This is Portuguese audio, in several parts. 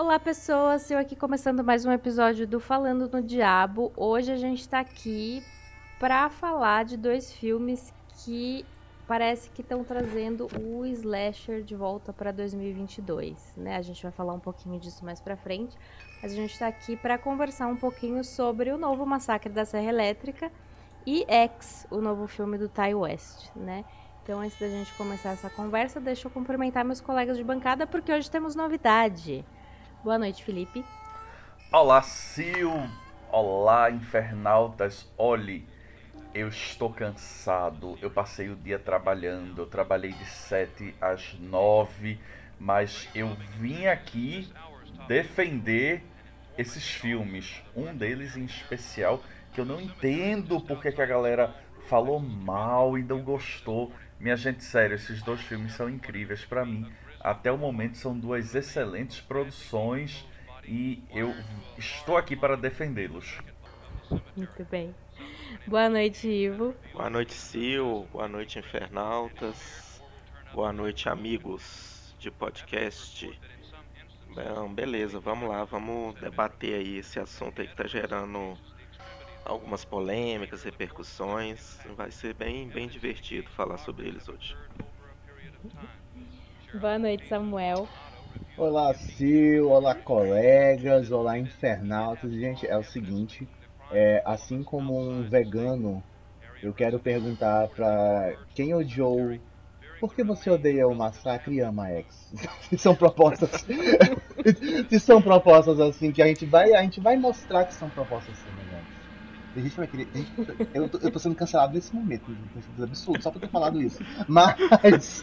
Olá, pessoas! Eu aqui começando mais um episódio do Falando no Diabo. Hoje a gente está aqui para falar de dois filmes que parece que estão trazendo o slasher de volta para 2022, né? A gente vai falar um pouquinho disso mais para frente, mas a gente está aqui para conversar um pouquinho sobre o novo Massacre da Serra Elétrica e X, o novo filme do Ty West, né? Então, antes da gente começar essa conversa, deixa eu cumprimentar meus colegas de bancada porque hoje temos novidade. Boa noite, Felipe. Olá, Sil. Olá, infernautas. Olhe, eu estou cansado. Eu passei o dia trabalhando. Eu trabalhei de 7 às 9, mas eu vim aqui defender esses filmes. Um deles em especial que eu não entendo porque que a galera falou mal e não gostou. Minha gente, sério, esses dois filmes são incríveis para mim até o momento são duas excelentes produções e eu estou aqui para defendê-los. Muito bem. Boa noite, Ivo. Boa noite, Sil. Boa noite, Infernautas. Boa noite, amigos de podcast. Bom, beleza, vamos lá, vamos debater aí esse assunto aí que está gerando algumas polêmicas, repercussões. Vai ser bem, bem divertido falar sobre eles hoje. Boa noite, Samuel. Olá, Sil. Olá, colegas. Olá, infernautas. Gente, é o seguinte: é, assim como um vegano, eu quero perguntar pra quem odiou. Por que você odeia o massacre e ama X? são propostas. se são propostas assim que a gente vai, a gente vai mostrar que são propostas semelhantes. A gente vai querer. A eu, tô, eu tô sendo cancelado nesse momento, absurdo, só por ter falado isso. Mas.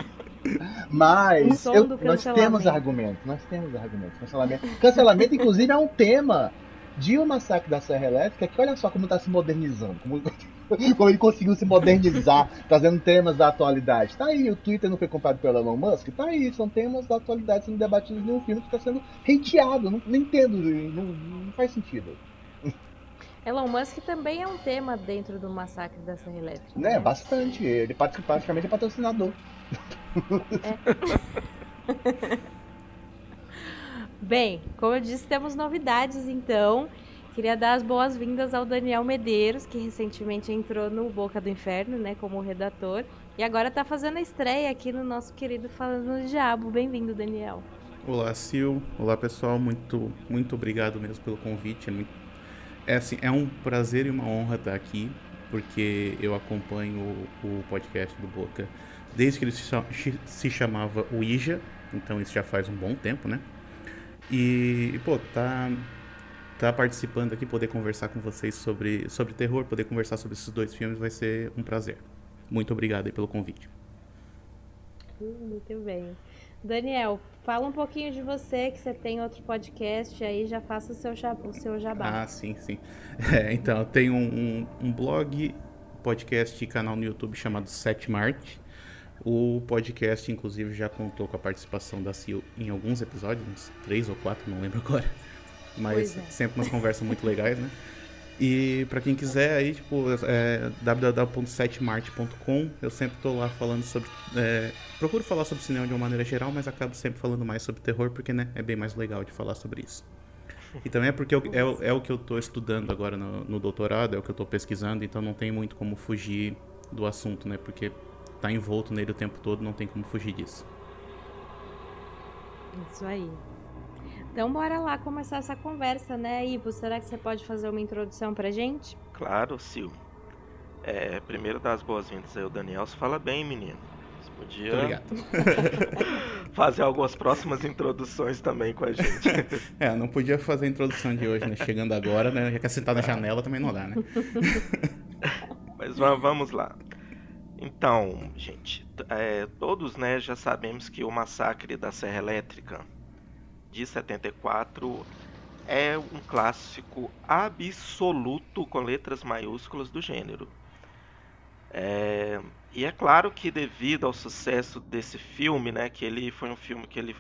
Mas eu, nós temos argumentos, nós temos argumentos. Cancelamento, cancelamento inclusive, é um tema de O Massacre da Serra Elétrica, que olha só como está se modernizando, como, como, ele conseguiu se modernizar, trazendo temas da atualidade. Tá aí, o Twitter não foi comprado pelo Elon Musk? Tá aí, são temas da atualidade sendo debatidos em um filme que está sendo hateado. Não, não entendo, não, não faz sentido. Elon Musk também é um tema dentro do massacre da Serra Elétrica. Né, né? bastante. Ele praticamente é patrocinador. É. Bem, como eu disse, temos novidades então. Queria dar as boas-vindas ao Daniel Medeiros, que recentemente entrou no Boca do Inferno, né, como redator, e agora está fazendo a estreia aqui no nosso querido Falando do Diabo. Bem-vindo, Daniel. Olá, Sil. Olá, pessoal. Muito, muito obrigado mesmo pelo convite. É, muito... é, assim, é um prazer e uma honra estar aqui, porque eu acompanho o, podcast do Boca desde que ele se chamava Ouija, então isso já faz um bom tempo, né? E, pô, tá, tá participando aqui, poder conversar com vocês sobre, sobre terror, poder conversar sobre esses dois filmes vai ser um prazer. Muito obrigado aí pelo convite. Hum, muito bem. Daniel, fala um pouquinho de você, que você tem outro podcast aí, já faça o seu, o seu jabá. Ah, sim, sim. É, então, eu tenho um, um, um blog, podcast e canal no YouTube chamado Setmart. O podcast, inclusive, já contou com a participação da Sil em alguns episódios, uns três ou quatro, não lembro agora. Mas é. sempre umas conversas muito legais, né? E para quem quiser aí, tipo, é www.setmart.com. Eu sempre tô lá falando sobre. É, procuro falar sobre cinema de uma maneira geral, mas acabo sempre falando mais sobre terror, porque né, é bem mais legal de falar sobre isso. E também é porque eu, é, é, o que eu tô estudando agora no, no doutorado, é o que eu tô pesquisando, então não tem muito como fugir do assunto, né? Porque tá envolto nele o tempo todo, não tem como fugir disso. Isso aí. Então bora lá começar essa conversa, né, Ivo? Será que você pode fazer uma introdução pra gente? Claro, Sil. É, primeiro dar as boas-vindas aí ao Daniel. Você fala bem, menino. Você podia fazer algumas próximas introduções também com a gente. é, não podia fazer a introdução de hoje, né? Chegando agora, né? Já quer sentar na janela também não dá, né? Mas vamos lá. Então, gente, é, todos né, já sabemos que o massacre da Serra Elétrica de 74 é um clássico absoluto com letras maiúsculas do gênero. É, e é claro que devido ao sucesso desse filme, né, que ele foi um filme que ele,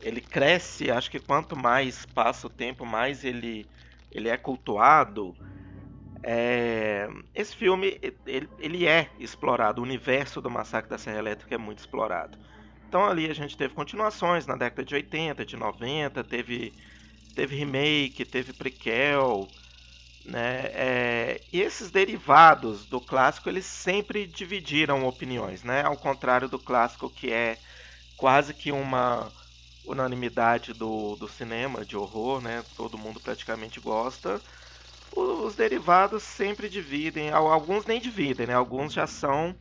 ele cresce, acho que quanto mais passa o tempo, mais ele, ele é cultuado, é, esse filme ele, ele, é explorado, o universo do Massacre da Serra Elétrica é muito explorado. Então ali a gente teve continuações na década de 80, de 90, teve, teve remake, teve prequel, né? É, e esses derivados do clássico eles sempre dividiram opiniões, né? Ao contrário do clássico que é quase que uma unanimidade do, do cinema de horror, né? Todo mundo praticamente gosta. Os, os derivados sempre dividem, alguns nem dividem, né? Alguns já são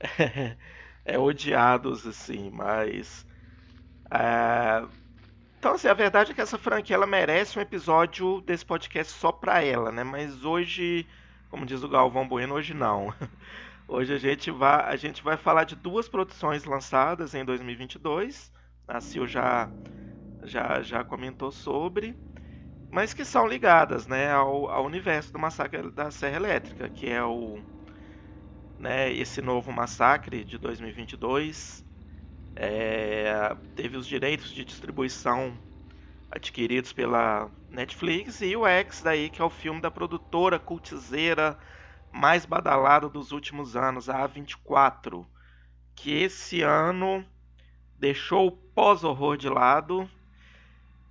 é, odiados, assim, mas. É... Então, assim, a verdade é que essa franquia ela merece um episódio desse podcast só pra ela, né? Mas hoje, como diz o Galvão Bueno, hoje não. Hoje a gente vai, a gente vai falar de duas produções lançadas em 2022. A Sil já, já, já comentou sobre, mas que são ligadas né, ao, ao universo do Massacre da Serra Elétrica, que é o né, esse novo massacre de 2022 é, teve os direitos de distribuição adquiridos pela Netflix e o X daí que é o filme da produtora cultizeira mais badalado dos últimos anos, a A24, que esse ano deixou o pós-horror de lado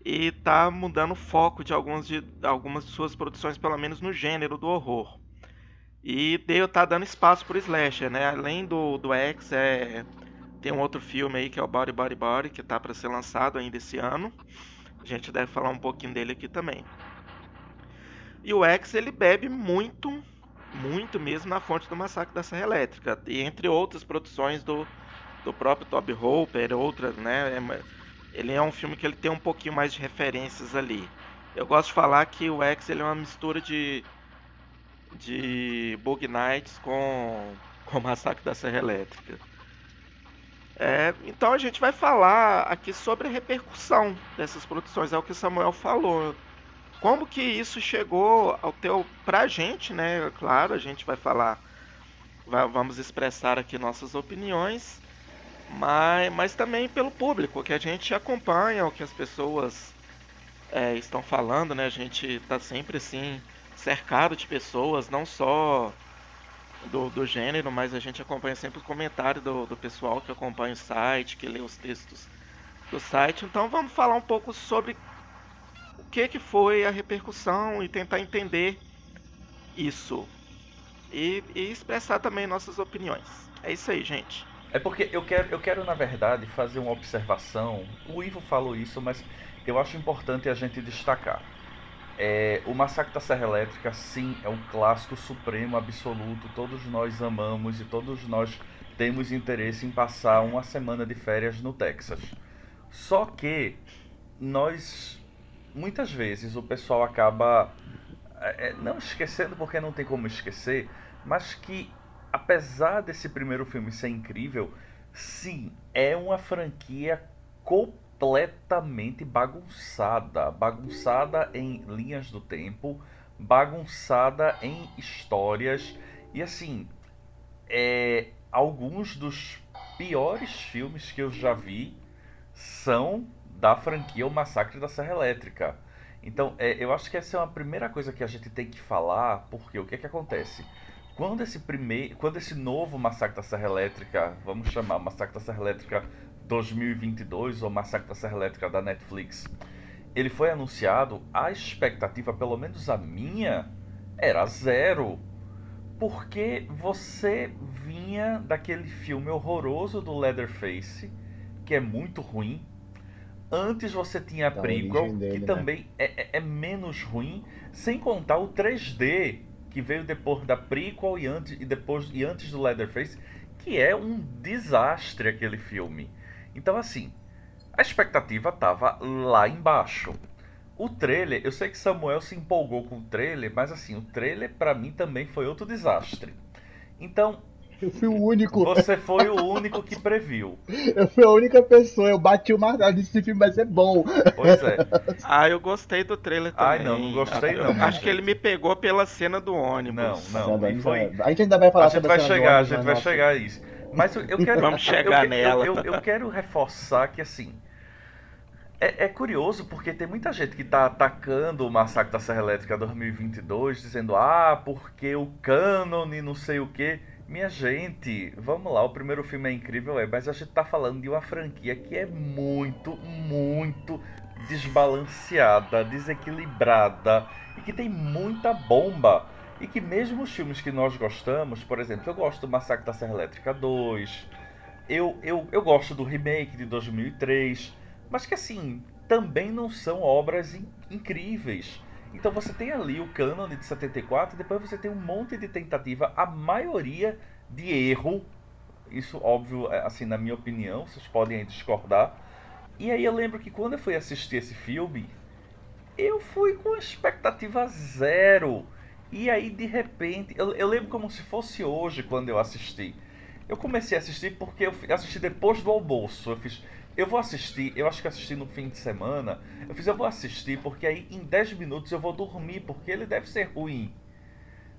e está mudando o foco de, alguns de algumas de suas produções, pelo menos no gênero do horror. E deu, tá dando espaço pro slasher, né? Além do, do X, é, tem um outro filme aí que é o Body Body Body, que tá para ser lançado ainda esse ano. A gente deve falar um pouquinho dele aqui também. E o X, ele bebe muito, muito mesmo na fonte do Massacre da Serra Elétrica. E entre outras produções do, do próprio Toby Hooper, outras, né? É, ele é um filme que ele tem um pouquinho mais de referências ali. Eu gosto de falar que o X ele é uma mistura de de Bug Nights com, com o Massacre da Serra Elétrica. É, então a gente vai falar aqui sobre a repercussão dessas produções, é o que Samuel falou. Como que isso chegou ao teu pra gente, né? Claro, a gente vai falar, vai, vamos expressar aqui nossas opiniões, mas, mas também pelo público, que a gente acompanha o que as pessoas é, estão falando, né? A gente está sempre assim cercado de pessoas, não só do, do gênero, mas a gente acompanha sempre o comentário do, do pessoal que acompanha o site, que lê os textos do site. Então vamos falar um pouco sobre o que, que foi a repercussão e tentar entender isso. E, e expressar também nossas opiniões. É isso aí, gente. É porque eu quero, eu quero, na verdade, fazer uma observação. O Ivo falou isso, mas eu acho importante a gente destacar. É, o Massacre da Serra Elétrica, sim, é um clássico supremo, absoluto. Todos nós amamos e todos nós temos interesse em passar uma semana de férias no Texas. Só que nós, muitas vezes, o pessoal acaba é, é não esquecendo porque não tem como esquecer, mas que apesar desse primeiro filme ser incrível, sim, é uma franquia completamente bagunçada. Bagunçada em linhas do tempo, bagunçada em histórias. E assim, é, alguns dos piores filmes que eu já vi são da franquia O Massacre da Serra Elétrica. Então, é, eu acho que essa é uma primeira coisa que a gente tem que falar, porque o que é que acontece? Quando esse primeiro, quando esse novo Massacre da Serra Elétrica, vamos chamar Massacre da Serra Elétrica 2022, o Massacre da Serra Elétrica da Netflix, ele foi anunciado, a expectativa, pelo menos a minha, era zero. Porque você vinha daquele filme horroroso do Leatherface, que é muito ruim. Antes você tinha a prequel, que né? também é, é, é, menos ruim, sem contar o 3D, que veio depois da prequel e antes, e depois, e antes do Leatherface, que é um desastre aquele filme. Então, assim, a expectativa tava lá embaixo. O trailer, eu sei que Samuel se empolgou com o trailer, mas assim, o trailer para mim também foi outro desastre. Então, eu fui o único. Você foi o único que previu. Eu fui a única pessoa, eu bati o martelo, disse esse filme vai ser bom. Pois é. Ah, eu gostei do trailer também. Ai, não, não gostei não. Acho gente. que ele me pegou pela cena do ônibus. Não, não, foi... A gente ainda vai falar a gente vai chegar, a gente vai chegar a isso. Mas eu quero. Vamos chegar eu, nela. Eu, eu, eu, quero reforçar que assim. É, é, curioso porque tem muita gente que está atacando o Massacre da Serra Elétrica 2022, dizendo, ah, porque o cânone não sei o que. Minha gente, vamos lá, o primeiro filme é incrível, é, mas a gente tá falando de uma franquia que é muito, muito desbalanceada, desequilibrada e que tem muita bomba. E que mesmo os filmes que nós gostamos, por exemplo, eu gosto do Massacre da Serra Elétrica 2, eu, eu, eu gosto do remake de 2003, mas que assim, também não são obras in incríveis. Então você tem ali o cânone de 74, depois você tem um monte de tentativa, a maioria de erro. Isso, óbvio, é, assim, na minha opinião, vocês podem discordar. E aí eu lembro que quando eu fui assistir esse filme, eu fui com expectativa zero. E aí, de repente, eu, eu lembro como se fosse hoje quando eu assisti. Eu comecei a assistir porque eu assisti depois do almoço. Eu fiz, eu vou assistir, eu acho que assisti no fim de semana. Eu fiz, eu vou assistir porque aí em 10 minutos eu vou dormir, porque ele deve ser ruim.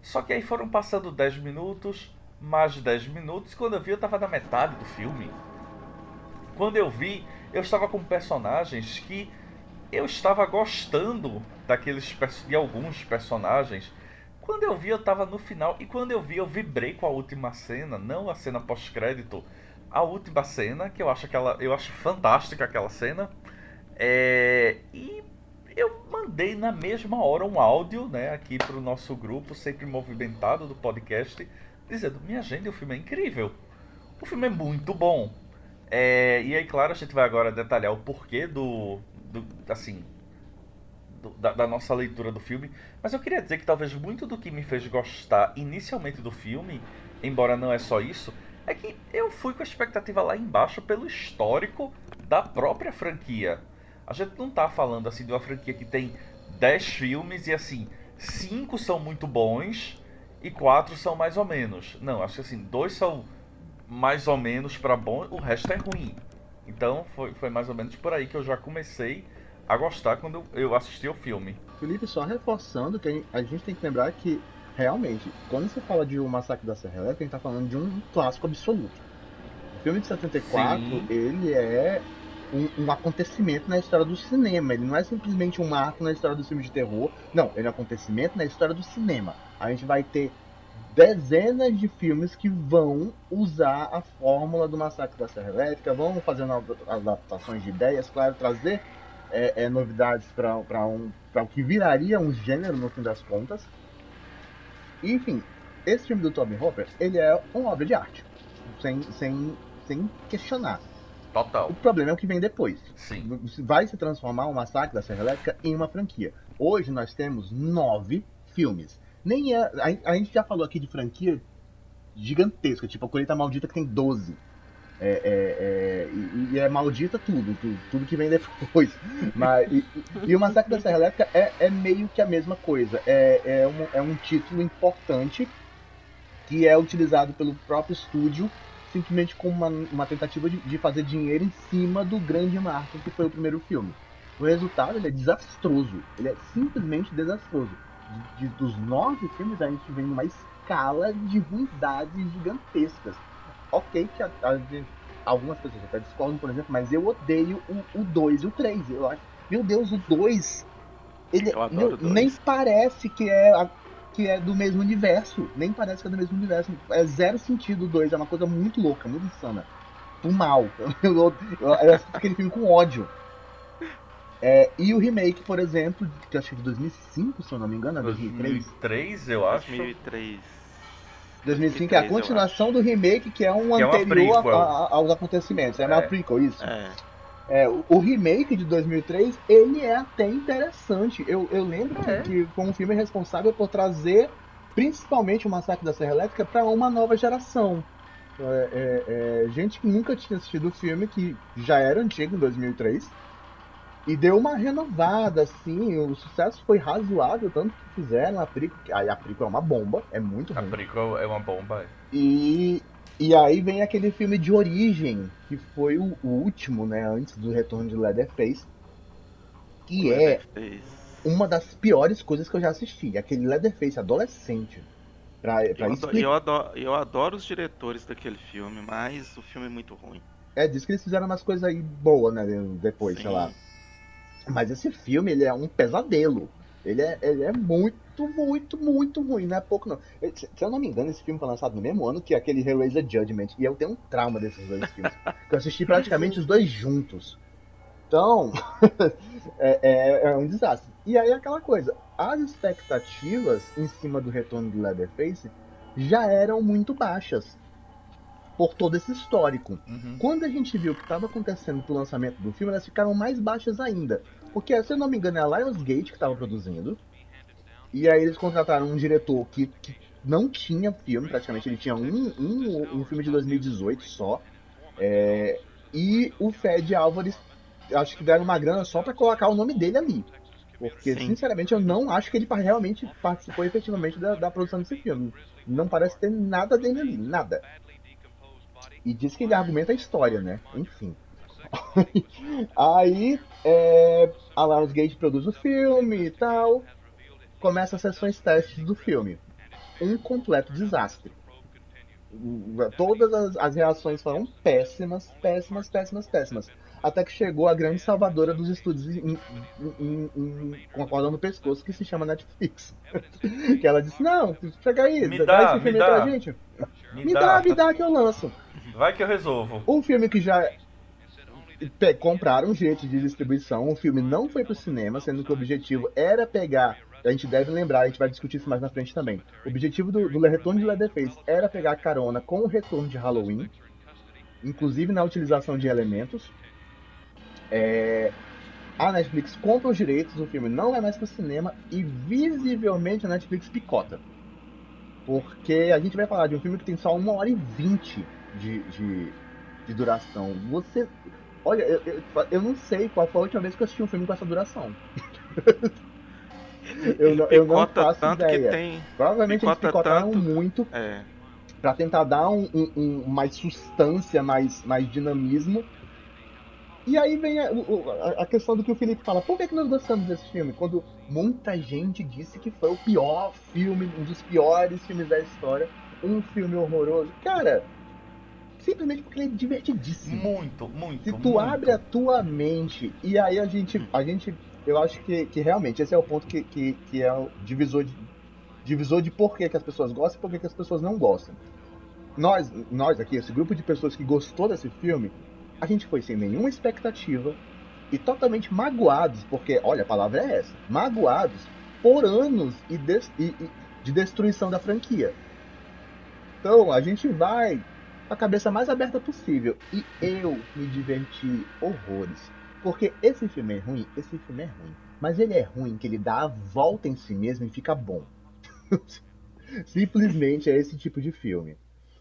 Só que aí foram passando 10 minutos, mais 10 minutos, quando eu vi eu estava na metade do filme. Quando eu vi, eu estava com personagens que eu estava gostando daqueles de alguns personagens. Quando eu vi, eu estava no final e quando eu vi, eu vibrei com a última cena, não a cena pós-crédito, a última cena, que eu acho aquela, eu acho fantástica aquela cena. É, e eu mandei na mesma hora um áudio, né, aqui para o nosso grupo, sempre movimentado do podcast, dizendo: Minha gente, o filme é incrível. O filme é muito bom. É, e aí, claro, a gente vai agora detalhar o porquê do. do assim. Do, da, da nossa leitura do filme. Mas eu queria dizer que talvez muito do que me fez gostar inicialmente do filme, embora não é só isso, é que eu fui com a expectativa lá embaixo pelo histórico da própria franquia. A gente não tá falando assim de uma franquia que tem 10 filmes e assim, 5 são muito bons e 4 são mais ou menos. Não, acho que assim, dois são mais ou menos para bom, o resto é ruim. Então foi, foi mais ou menos por aí que eu já comecei a gostar quando eu assisti o filme. Felipe, só reforçando que a gente tem que lembrar que realmente, quando você fala de O Massacre da Serra Elétrica, a gente tá falando de um clássico absoluto. O filme de 74, Sim. ele é um, um, acontecimento na história do cinema. Ele não é simplesmente um marco na história do filme de terror. Não, ele é um acontecimento na história do cinema. A gente vai ter dezenas de filmes que vão usar a fórmula do Massacre da Serra Elétrica, vão fazendo adaptações de ideias, claro, trazer é, é, novidades para um, o que viraria um gênero no fim das contas. Enfim, esse filme do Tobin Hopper, ele é uma obra de arte. Sem, sem, sem questionar. Total. O problema é o que vem depois. Sim. Vai se transformar o Massacre da Serra Elétrica em uma franquia. Hoje nós temos nove filmes. Nem é. A, a gente já falou aqui de franquia gigantesca, tipo a Colheita Maldita que tem 12. É, é, é, e, e, é maldita tudo, tudo, tudo, que vem depois. Mas, e, e, o Massacre da Serra Elétrica é, é, meio que a mesma coisa. É, é, um, é um título importante que é utilizado pelo próprio estúdio simplesmente como uma, uma tentativa de, de, fazer dinheiro em cima do grande marco que foi o primeiro filme. O resultado é desastroso. Ele é simplesmente desastroso. De, de, dos nove filmes, a gente vem numa escala de ruindades gigantescas ok que a, a, algumas pessoas até discordam, por exemplo, mas eu odeio o 2 e o 3. Eu acho, meu Deus, o 2 ele meu, nem parece que é a, que é do mesmo universo, nem parece que é do mesmo universo. É zero sentido o 2, é uma coisa muito louca, muito insana. O mal. Eu, eu, eu, eu assisto aquele filme com ódio. É, e o remake, por exemplo, que acho que é de 2005, se eu não me engano, é 2003. 2003, eu acho. 2003. 2005 é a continuação do remake, que é um que anterior é a, a, aos acontecimentos. É, é uma prequel, isso. É. É, o, o, remake de 2003, ele é até interessante. Eu, eu lembro é. que, que foi um filme responsável por trazer, principalmente o Massacre da Serra Elétrica, para uma nova geração. É, é, é, gente que nunca tinha assistido o filme, que já era antigo em 2003, e deu uma renovada, assim, o sucesso foi razoável, tanto que fizeram a Prico, aí a Prico é uma bomba, é muito ruim. A Prico é uma bomba. É. E, e aí vem aquele filme de origem, que foi o, o último, né, antes do retorno de Leatherface, que é uma das piores coisas que eu já assisti, aquele Leatherface adolescente. Pra, pra eu, adoro, eu, adoro, eu adoro os diretores daquele filme, mas o filme é muito ruim. É, diz que eles fizeram umas coisas aí boas, né, depois, Sim. sei lá. Mas esse filme, ele é um pesadelo. Ele é, ele é muito muito, muito, ruim. Não é pouco, não. Se eu não me engano, esse filme foi lançado no mesmo ano que aquele Hellraiser Judgment. E eu tenho um trauma desses dois filmes. eu assisti praticamente os dois juntos. Então, é, é, é, um desastre. E aí aquela coisa, as expectativas em cima do retorno do Leatherface já eram muito baixas por todo esse histórico. Uhum. Quando a gente viu o que estava acontecendo pro lançamento do filme, elas ficaram mais baixas ainda. Porque, se eu não me engano, é a Lionsgate que estava produzindo. E aí eles contrataram um diretor que, que não tinha filme, praticamente. Ele tinha um, um, um filme de 2018 só. É, e o Fed Álvares acho que deram uma grana só para colocar o nome dele ali. Porque, Sim. sinceramente, eu não acho que ele realmente participou efetivamente da, da, produção desse filme. Não parece ter nada dele ali, nada. E diz que ele argumenta a história, né? Enfim. Aí, é, a Lionsgate produz o filme e tal. Começa as sessões testes do filme. Um completo desastre. Todas as, as reações foram péssimas, péssimas, péssimas, péssimas até que chegou a grande salvadora dos estúdios em, em, em, com a corda no pescoço, que se chama Netflix. que ela disse, não, chega aí, me dá, esse filme dá. pra gente. Me, me dá. dá, me dá que eu lanço. Vai que eu resolvo. Um filme que já compraram direitos de distribuição, o filme não foi pro cinema, sendo que o objetivo era pegar a gente deve lembrar, a gente vai discutir isso mais na frente também. O objetivo do, do retorno de Leatherface era pegar carona com o retorno de Halloween, inclusive na utilização de elementos. É, a Netflix compra os direitos, o filme não é mais para cinema e visivelmente a Netflix picota. Porque a gente vai falar de um filme que tem só uma hora e vinte de, de, de duração. Você. Olha, eu, eu, eu, não sei qual foi a última vez que eu assisti um filme com essa duração. eu, não, eu não faço ideia. Tem... Provavelmente eles picotaram tanto... muito é. para tentar dar um, um, um, mais substância, mais, mais dinamismo e aí vem a, a, questão do que o Felipe fala. Por que, que nós gostamos desse filme? Quando muita gente disse que foi o pior filme, um dos piores filmes da história, um filme horroroso. Cara, simplesmente porque ele é divertidíssimo. Muito, muito. Se tu muito. abre a tua mente, e aí a gente, a gente eu acho que, que realmente esse é o ponto que, que, que é o divisor de, divisor de por que, que as pessoas gostam e por que, que as pessoas não gostam. Nós, nós aqui, esse grupo de pessoas que gostou desse filme, a gente foi sem nenhuma expectativa e totalmente magoados, porque, olha, a palavra é essa, magoados por anos e de, e, e de destruição da franquia. Então, a gente vai com a cabeça mais aberta possível. E eu me diverti horrores. Porque esse filme é ruim, esse filme é ruim. Mas ele é ruim que ele dá a volta em si mesmo e fica bom. Simplesmente é esse tipo de filme.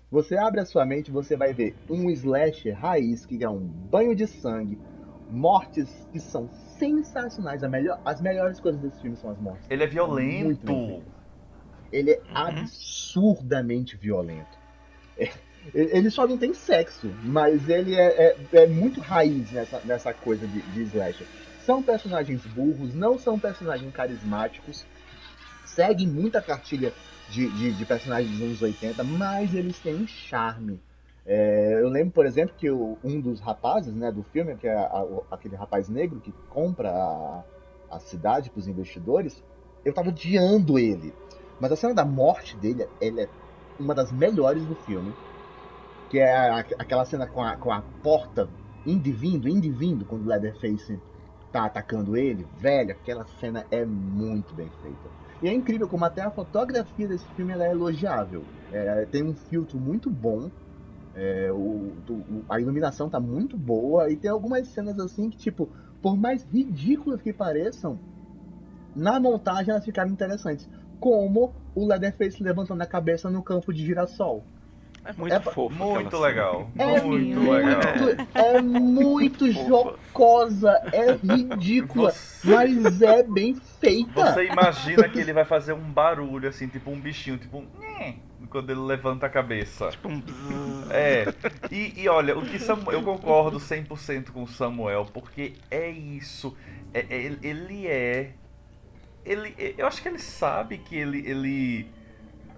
Você abre a sua mente, você vai ver um slasher raiz, que é um banho de sangue, mortes que são sensacionais. Melhor, as melhores coisas desse filme são as mortes. Ele é violento. Ele é uhum. absurdamente violento. É, ele só não tem sexo, mas ele é, é, é muito raiz nessa, nessa coisa de, de slasher. São personagens burros, não são personagens carismáticos, seguem muita cartilha de, de, de, personagens dos anos 80, mas eles têm um charme. É, eu lembro, por exemplo, que o, um dos rapazes né, do filme, que é a, a, aquele rapaz negro que compra a, a cidade para os investidores, eu tava odiando ele. Mas a cena da morte dele ele é uma das melhores do filme. Que é a, aquela cena com a, com a porta indo e vindo, indo e vindo, quando o Leatherface tá atacando ele. Velho, aquela cena é muito bem feita. E é incrível como até a fotografia desse filme é elogiável. É, tem um filtro muito bom. É, o, o, a iluminação tá muito boa. E tem algumas cenas assim que, tipo, por mais ridículas que pareçam, na montagem elas ficaram interessantes. Como o Leatherface levantando a cabeça no campo de girassol. É muito é, fofo. Muito legal. É muito, muito legal. É muito jocosa, é ridícula, Você... mas é bem feita. Você imagina que ele vai fazer um barulho, assim, tipo um bichinho, tipo um. Quando ele levanta a cabeça. Tipo um. É. E, e olha, o que Samuel, eu concordo 100% com o Samuel, porque é isso. É, é, ele é. Ele, eu acho que ele sabe que ele, ele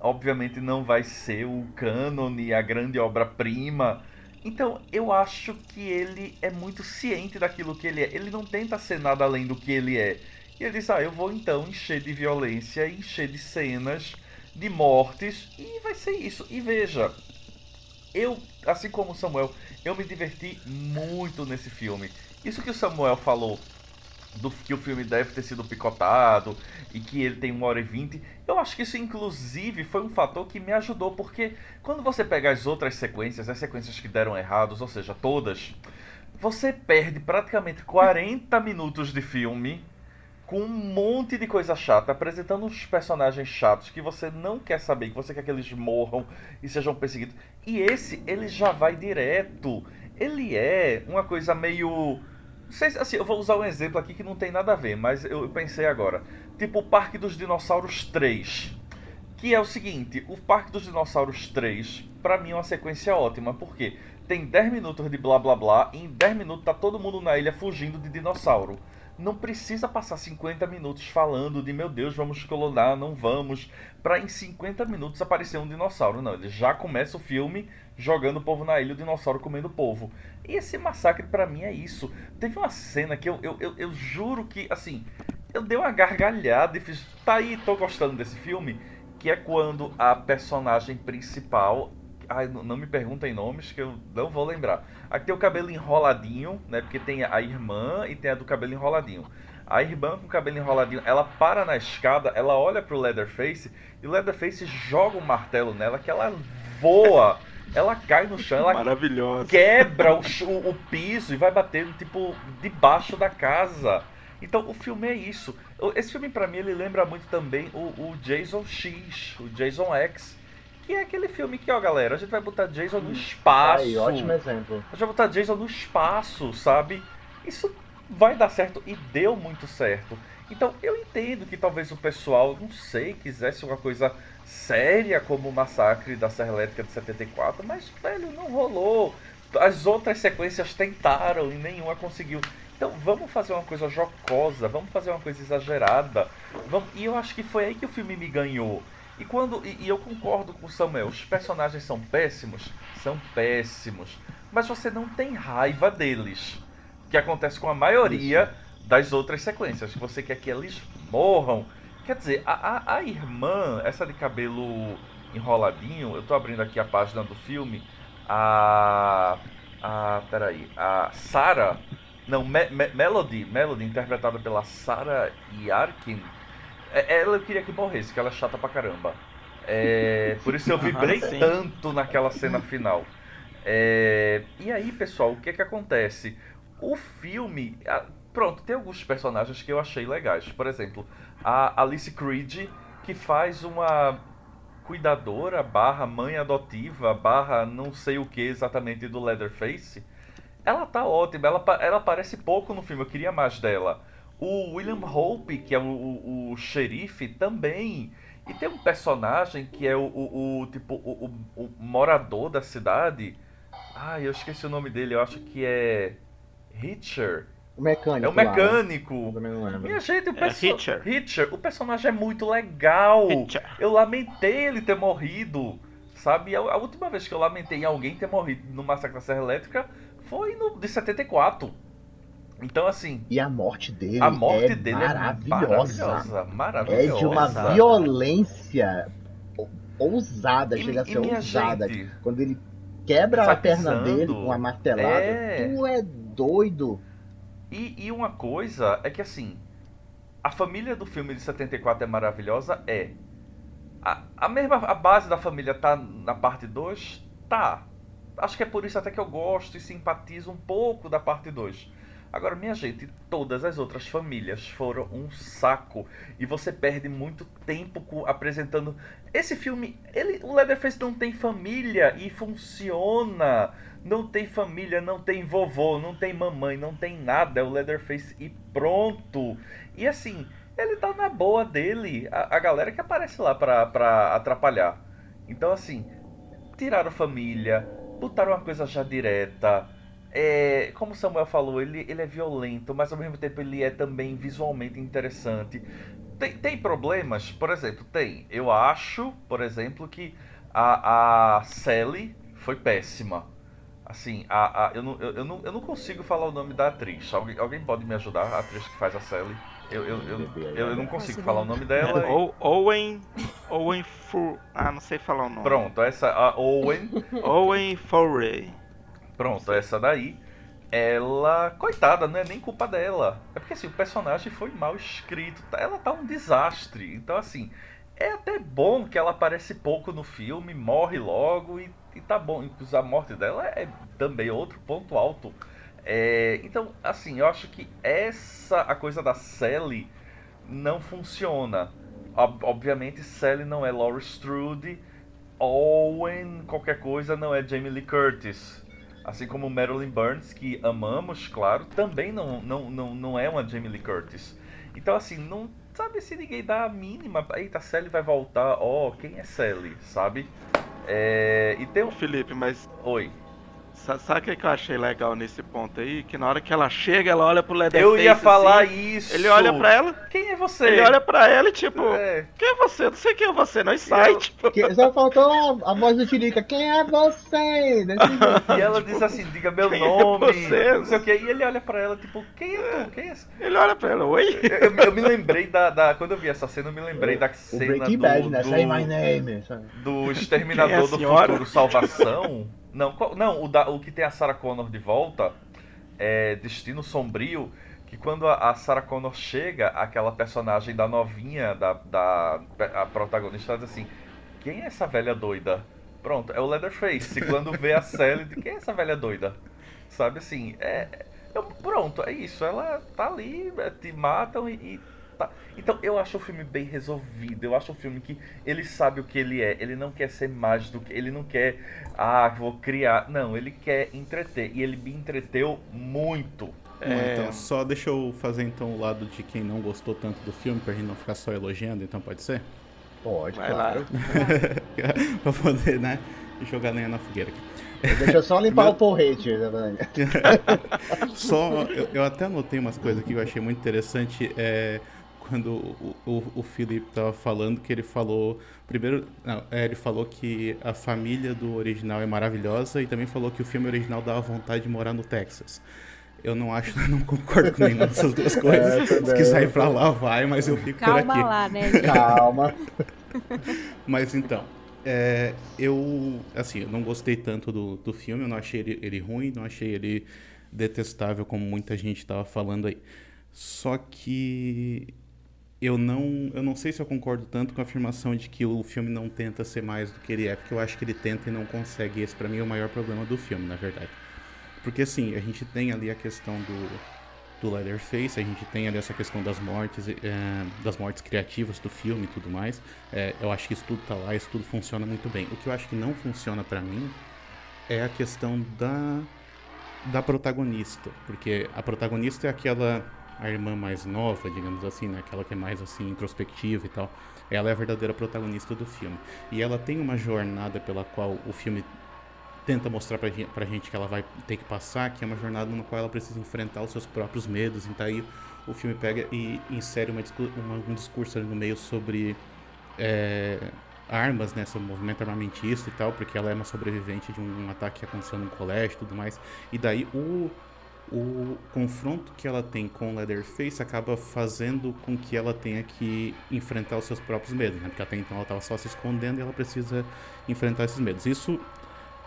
obviamente não vai ser o cânone, a grande obra-prima. Então, eu acho que ele é muito ciente daquilo que ele é. Ele não tenta ser nada além do que ele é. E ele disse: Ah, eu vou então encher de violência, encher de cenas, de mortes, e vai ser isso. E veja, eu, assim como o Samuel, eu me diverti muito nesse filme. Isso que o Samuel falou do que o filme deve ter sido picotado e que ele tem uma hora e vinte. Eu acho que isso, inclusive, foi um fator que me ajudou, porque quando você pega as outras sequências, as sequências que deram errados, ou seja, todas, você perde praticamente 40 minutos de filme com um monte de coisa chata, apresentando uns personagens chatos que você não quer saber, que você quer que eles morram e sejam perseguidos. E esse, ele já vai direto. Ele é uma coisa meio sei, assim, eu vou usar um exemplo aqui que não tem nada a ver, mas eu pensei agora. Tipo o Parque dos Dinossauros 3. Que é o seguinte, o Parque dos Dinossauros 3, pra mim é uma sequência ótima, porque tem 10 minutos de blá blá blá, e em 10 minutos tá todo mundo na ilha fugindo de dinossauro. Não precisa passar 50 minutos falando de meu Deus, vamos colonar, não vamos, pra em 50 minutos aparecer um dinossauro. Não, ele já começa o filme jogando o povo na ilha, o dinossauro comendo o povo. E esse massacre para mim é isso. Teve uma cena que eu, eu, eu, eu, juro que, assim, eu dei uma gargalhada e fiz, tá aí, tô gostando desse filme. Que é quando a personagem principal. Ai, não me perguntem nomes que eu não vou lembrar. Aqui tem o cabelo enroladinho, né? Porque tem a irmã e tem a do cabelo enroladinho. A irmã com o cabelo enroladinho, ela para na escada, ela olha pro Leatherface e o Leatherface joga um martelo nela que ela voa. Ela cai no chão, ela quebra o, o, o, piso e vai batendo, tipo, debaixo da casa. Então o filme é isso. Esse filme, para mim, ele lembra muito também o, o, Jason X, o Jason X. Que é aquele filme que, ó, galera, a gente vai botar Jason no espaço. Aí, ótimo exemplo. A gente vai botar Jason no espaço, sabe? Isso vai dar certo e deu muito certo. Então eu entendo que talvez o pessoal, não sei, quisesse uma coisa séria como o massacre da Serra Elétrica de 74, mas, velho, não rolou. As outras sequências tentaram e nenhuma conseguiu. Então vamos fazer uma coisa jocosa, vamos fazer uma coisa exagerada. Vamos... E eu acho que foi aí que o filme me ganhou. E quando. E, e eu concordo com o Samuel, os personagens são péssimos? São péssimos. Mas você não tem raiva deles. Que acontece com a maioria das outras sequências. Você quer que eles morram Quer dizer, a, a, a, irmã, essa de cabelo enroladinho, eu tô abrindo aqui a página do filme, a. A. Peraí, a Sarah. Não, Me, Me, Melody, Melody, interpretada pela Sarah Yarkin. É, ela eu queria que morresse, que ela é chata pra caramba. É, por isso eu vibrei ah, tanto naquela cena final. É, e aí, pessoal, o que é que acontece? O filme. Pronto, tem alguns personagens que eu achei legais. Por exemplo, a Alice Creed, que faz uma cuidadora barra mãe adotiva barra não sei o que exatamente do Leatherface. Ela tá ótima, ela, ela aparece pouco no filme, eu queria mais dela. O William Hope, que é o, o, o xerife, também. E tem um personagem que é o, o, o tipo o, o, morador da cidade. Ah, eu esqueci o nome dele, eu acho que é Hitcher. O mecânico. É o mecânico. Lá, né? Também não lembro. Minha gente, o perso... é Hitcher. Hitcher. O personagem é muito legal. Hitcher. Eu lamentei ele ter morrido. Sabe? A, última vez que eu lamentei alguém ter morrido no Massacre da Serra Elétrica foi no de 74. Então, assim. E a morte dele. A morte é dele maravilhosa. é maravilhosa. Maravilhosa. É de uma violência ousada, e, chega a ser ousada. Gente, Quando ele quebra a perna dele com a martelada, é... tu é doido. E, e uma coisa é que assim, a família do filme de 74 é maravilhosa, é. A, a mesma a base da família tá na parte 2? Tá. Acho que é por isso até que eu gosto e simpatizo um pouco da parte 2. Agora, minha gente, todas as outras famílias foram um saco. E você perde muito tempo apresentando. Esse filme, ele, o Leatherface não tem família e funciona. Não tem família, não tem vovô, não tem mamãe, não tem nada. É o Leatherface e pronto. E assim, ele tá na boa dele. A, a galera que aparece lá pra, pra atrapalhar. Então, assim, tiraram família, botaram uma coisa já direta. É, como o Samuel falou, ele, ele é violento, mas ao mesmo tempo ele é também visualmente interessante. Tem, tem problemas? Por exemplo, tem. Eu acho, por exemplo, que a, a Sally foi péssima. Assim, a, a, eu, não, eu, eu, não, eu não consigo falar o nome da atriz. Alguém, alguém pode me ajudar? A atriz que faz a Sally? Eu, eu, eu, eu, não consigo falar o nome dela. Owen. Owen Fur. Ah, não sei falar o nome. Pronto, essa. A Owen. Owen Furry. Pronto, essa daí. Ela. Coitada, não é nem culpa dela. É porque assim, o personagem foi mal escrito. Ela tá um desastre. Então, assim. É até bom que ela aparece pouco no filme, morre logo e, e tá bom. Inclusive, a morte dela é também outro ponto alto é, então, assim, eu acho que essa, a coisa da Sally não funciona. Ob obviamente, Sally não é Laura Strode, Owen, qualquer coisa, não é Jamie Lee Curtis. Assim como Marilyn Burns, que amamos, claro, também não, não, não, não é uma Jamie Lee Curtis. Então, assim, não sabe se ninguém dá a mínima. Eita, Sally vai voltar. Ó, oh, quem é Sally, sabe? É, e tem um. Felipe, mas. Oi. Sabe o que, que eu achei legal nesse ponto aí? Que na hora que ela chega, ela olha pro Leatherface. Eu ia falar assim, isso. Ele olha pra ela. Quem é você? Ele olha pra ela e tipo, é. quem é você? Não sei quem é você, não sai, tipo. Que, só faltou a, voz do Tirica. Quem é você? e ela diz assim, diga meu quem é nome. É você? Não sei o que. E ele olha pra ela, tipo, quem é tu? Quem é esse? Ele olha pra ela, oi? Eu, eu, eu me lembrei da, da, Quando eu vi essa cena, eu me lembrei da cena. O do, Bad, né? Say my name. Do Exterminador é do Futuro Salvação. Não, não o, da, o que tem a Sarah Connor de volta é Destino Sombrio, que quando a, a Sarah Connor chega, aquela personagem da novinha, da, da a protagonista, diz assim: Quem é essa velha doida? Pronto, é o Leatherface. Quando vê a Sally, de quem é essa velha doida? Sabe assim, é. é pronto, é isso. Ela tá ali, é, te matam e, e Tá? Então eu acho o filme bem resolvido. Eu acho um filme que ele sabe o que ele é. Ele não quer ser mais do que. Ele não quer. Ah, vou criar. Não, ele quer entreter. E ele me entreteu muito. É... Então, só deixa eu fazer então o lado de quem não gostou tanto do filme, pra gente não ficar só elogiando, então pode ser? Pode, Vai claro. pra poder, né, jogar lenha na fogueira aqui. Deixa eu só limpar Meu... o porrete, né, Só, eu, eu, até anotei umas coisas que eu achei muito interessante. É, quando o, o, o Felipe estava falando que ele falou primeiro não, é, ele falou que a família do original é maravilhosa e também falou que o filme original dava vontade de morar no Texas eu não acho, não concordo com nenhuma dessas duas coisas. É, Se quiser ir pra lá, vai, mas eu fico Calma por aqui. Calma lá, né? Calma. mas então, é, eu, assim, eu não gostei tanto do, do filme, eu não achei ele, ele ruim, não achei ele detestável, como muita gente estava falando aí. Só que eu não, eu não sei se eu concordo tanto com a afirmação de que o filme não tenta ser mais do que ele é, porque eu acho que ele tenta e não consegue. Esse para mim é o maior problema do filme, na verdade. Porque assim, a gente tem ali a questão do do Leatherface, a gente tem ali essa questão das mortes, é, das mortes criativas do filme e tudo mais. É, eu acho que isso tudo tá lá, isso tudo funciona muito bem. O que eu acho que não funciona para mim é a questão da da protagonista, porque a protagonista é aquela a irmã mais nova, digamos assim, né? Aquela que é mais assim introspectiva e tal. Ela é a verdadeira protagonista do filme. E ela tem uma jornada pela qual o filme tenta mostrar pra gente, pra gente que ela vai ter que passar, que é uma jornada na qual ela precisa enfrentar os seus próprios medos. Então aí o filme pega e insere uma, uma, um discurso ali no meio sobre é, armas, né, sobre movimento armamentista e tal, porque ela é uma sobrevivente de um, um ataque que aconteceu no colégio e tudo mais. E daí o o confronto que ela tem com o Leatherface acaba fazendo com que ela tenha que enfrentar os seus próprios medos, né? Porque até então ela estava só se escondendo e ela precisa enfrentar esses medos. Isso,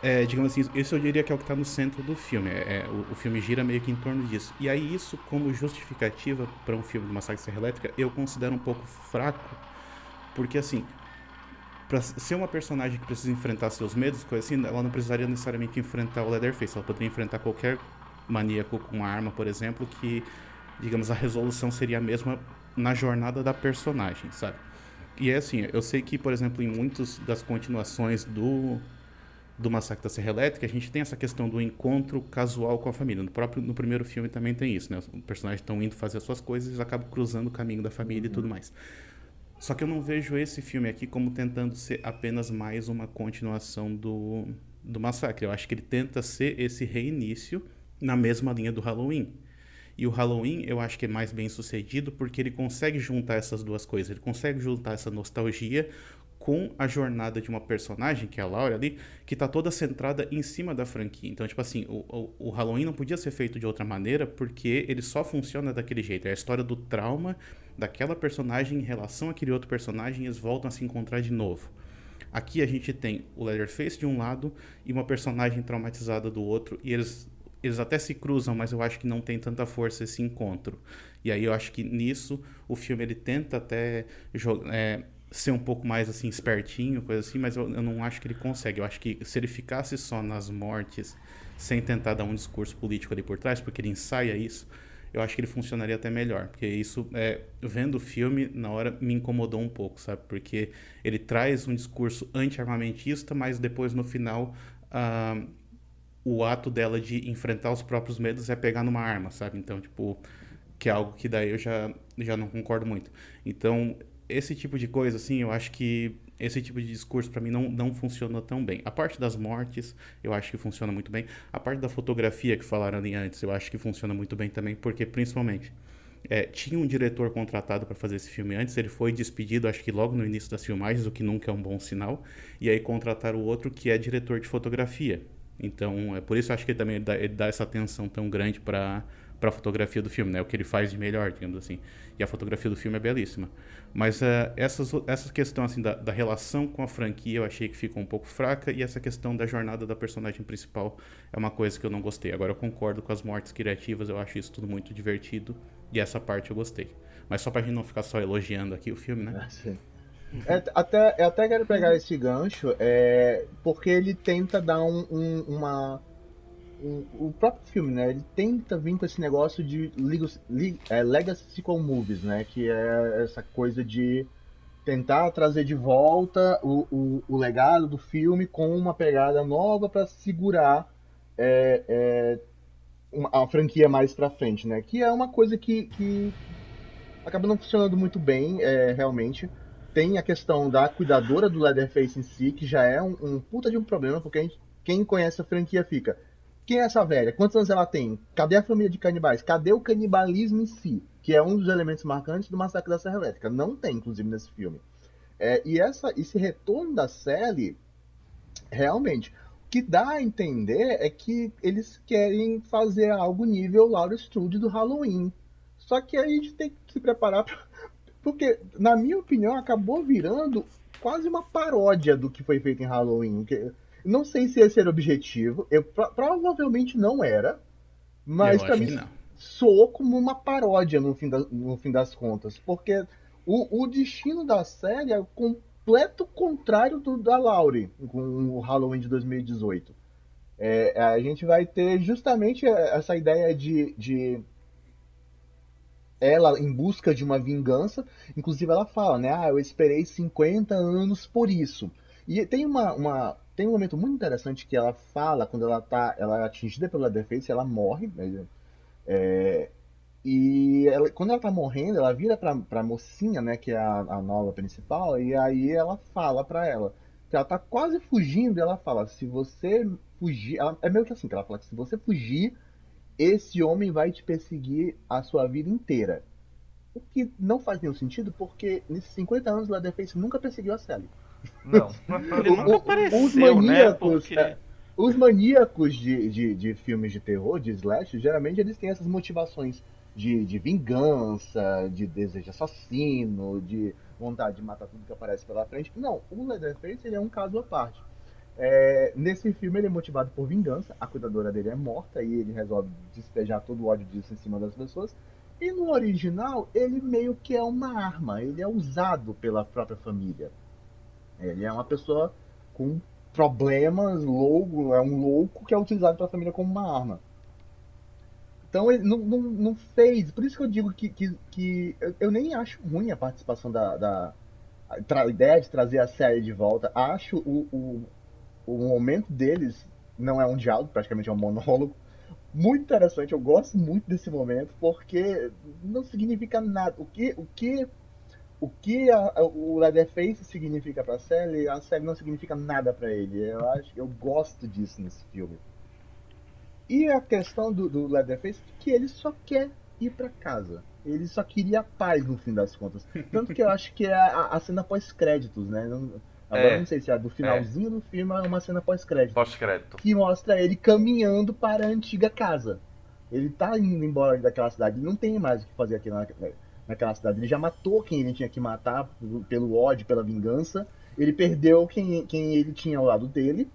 é, digamos assim, isso eu diria que é o que está no centro do filme. É, é, o, o, filme gira meio que em torno disso. E aí isso, como justificativa para um filme de Massacre Serra Elétrica, eu considero um pouco fraco, porque assim, para ser uma personagem que precisa enfrentar seus medos, coisa assim, ela não precisaria necessariamente enfrentar o Leatherface, ela poderia enfrentar qualquer maníaco com arma, por exemplo, que, digamos, a resolução seria a mesma na jornada da personagem, sabe? E é assim, eu sei que, por exemplo, em muitas das continuações do, do Massacre da Serra Elétrica, a gente tem essa questão do encontro casual com a família. No próprio no primeiro filme também tem isso, né? Os personagens estão indo fazer as suas coisas e acabam cruzando o caminho da família uhum. e tudo mais. Só que eu não vejo esse filme aqui como tentando ser apenas mais uma continuação do, do Massacre. Eu acho que ele tenta ser esse reinício na mesma linha do Halloween. E o Halloween eu acho que é mais bem sucedido porque ele consegue juntar essas duas coisas. Ele consegue juntar essa nostalgia com a jornada de uma personagem, que é a Laura ali, que tá toda centrada em cima da franquia. Então, tipo assim, o, o, o, Halloween não podia ser feito de outra maneira porque ele só funciona daquele jeito. É a história do trauma daquela personagem em relação àquele outro personagem e eles voltam a se encontrar de novo. Aqui a gente tem o Leatherface de um lado e uma personagem traumatizada do outro, e eles, eles até se cruzam, mas eu acho que não tem tanta força esse encontro. E aí eu acho que nisso o filme ele tenta até é, ser um pouco mais assim espertinho, coisa assim, mas eu, eu, não acho que ele consegue. Eu acho que se ele ficasse só nas mortes, sem tentar dar um discurso político ali por trás, porque ele ensaia isso, eu acho que ele funcionaria até melhor. Porque isso, é, vendo o filme, na hora me incomodou um pouco, sabe? Porque ele traz um discurso anti-armamentista, mas depois no final. Uh, o ato dela de enfrentar os próprios medos é pegar numa arma, sabe? Então, tipo, que é algo que daí eu já, já não concordo muito. Então, esse tipo de coisa, assim, eu acho que esse tipo de discurso para mim não, não funcionou tão bem. A parte das mortes, eu acho que funciona muito bem. A parte da fotografia que falaram ali antes, eu acho que funciona muito bem também, porque principalmente é, tinha um diretor contratado para fazer esse filme antes, ele foi despedido, acho que logo no início das filmagens, o que nunca é um bom sinal, e aí contrataram o outro que é diretor de fotografia. Então, é por isso acho que ele também dá, ele dá essa atenção tão grande para para a fotografia do filme, né? O que ele faz de melhor, digamos assim. E a fotografia do filme é belíssima. Mas uh, essas, essa questão assim, da, da, relação com a franquia eu achei que ficou um pouco fraca e essa questão da jornada da personagem principal é uma coisa que eu não gostei. Agora eu concordo com as mortes criativas, eu acho isso tudo muito divertido e essa parte eu gostei. Mas só pra gente não ficar só elogiando aqui o filme, né? É, até, eu até quero pegar esse gancho, é, porque ele tenta dar um, um, uma o, próprio filme, né? Ele tenta vir com esse negócio de é, legacy sequel movies, né? Que é essa coisa de tentar trazer de volta o, o, o legado do filme com uma pegada nova para segurar é, é, uma, a franquia mais para frente, né? Que é uma coisa que, que acaba não funcionando muito bem, é, realmente. Tem a questão da cuidadora do Leatherface em si, que já é um, um puta de um problema, porque gente, quem conhece a franquia fica quem é essa velha? Quantos anos ela tem? Cadê a família de canibais? Cadê o canibalismo em si? Que é um dos elementos marcantes do Massacre da Serra Elétrica. Não tem, inclusive, nesse filme. É, e essa, esse retorno da série, realmente, o que dá a entender é que eles querem fazer algo nível Laura Strode do Halloween. Só que a gente tem que se preparar pra... Porque, na minha opinião, acabou virando quase uma paródia do que foi feito em Halloween. Que não sei se esse era o objetivo. Eu, provavelmente não era. Mas para mim soou como uma paródia no fim, da, no fim das contas. Porque o, o destino da série é o completo contrário do da Laurie com o Halloween de 2018. É, a gente vai ter justamente essa ideia de, de ela em busca de uma vingança. Inclusive ela fala, né? Ah, eu esperei 50 anos por isso. E tem uma, uma, tem um momento muito interessante que ela fala quando ela tá ela é atingida pela defesa ela morre né? é, e ela, quando ela tá morrendo ela vira pra, pra mocinha né que é a, a nova principal e aí ela fala pra ela que ela tá quase fugindo e ela fala se você fugir ela, é meio que assim que ela fala que se você fugir esse homem vai te perseguir a sua vida inteira o que não faz nenhum sentido porque nesses 50 anos a defesa nunca perseguiu a Sally não. Ele nunca apareceu, os né? maníacos, né? Porque... Os maníacos de, de, de, filmes de terror, de slash, geralmente eles têm essas motivações de, de vingança, de desejo assassino, de vontade de matar tudo que aparece pela frente. Não, o Leatherface ele é um caso à parte. É, nesse filme ele é motivado por vingança, a cuidadora dele é morta e ele resolve despejar todo o ódio disso em cima das pessoas. E no original ele meio que é uma arma, ele é usado pela própria família. Ele é uma pessoa com problemas, louco, é um louco que é utilizado pela família como uma arma. Então ele não, não, não fez. Por isso que eu digo que, que, que eu, nem acho ruim a participação da. da a, ideia de trazer a série de volta. Acho o, o, o momento deles não é um diálogo, praticamente é um monólogo. Muito interessante, eu gosto muito desse momento, porque não significa nada. O que, o que o que a, o Leatherface significa para a série, a série não significa nada para ele. Eu acho, eu gosto disso nesse filme. E a questão do, do Leatherface que ele só quer ir para casa. Ele só queria paz no fim das contas. Tanto que eu acho que é a, a cena pós-créditos, né? Agora é, não sei se é do finalzinho é. do filme é uma cena pós-crédito. Pós-crédito. Que mostra ele caminhando para a antiga casa. Ele tá indo embora daquela cidade, ele não tem mais o que fazer aqui na, naquela cidade. Ele já matou quem ele tinha que matar pelo ódio, pela vingança. Ele perdeu quem, quem ele tinha ao lado dele.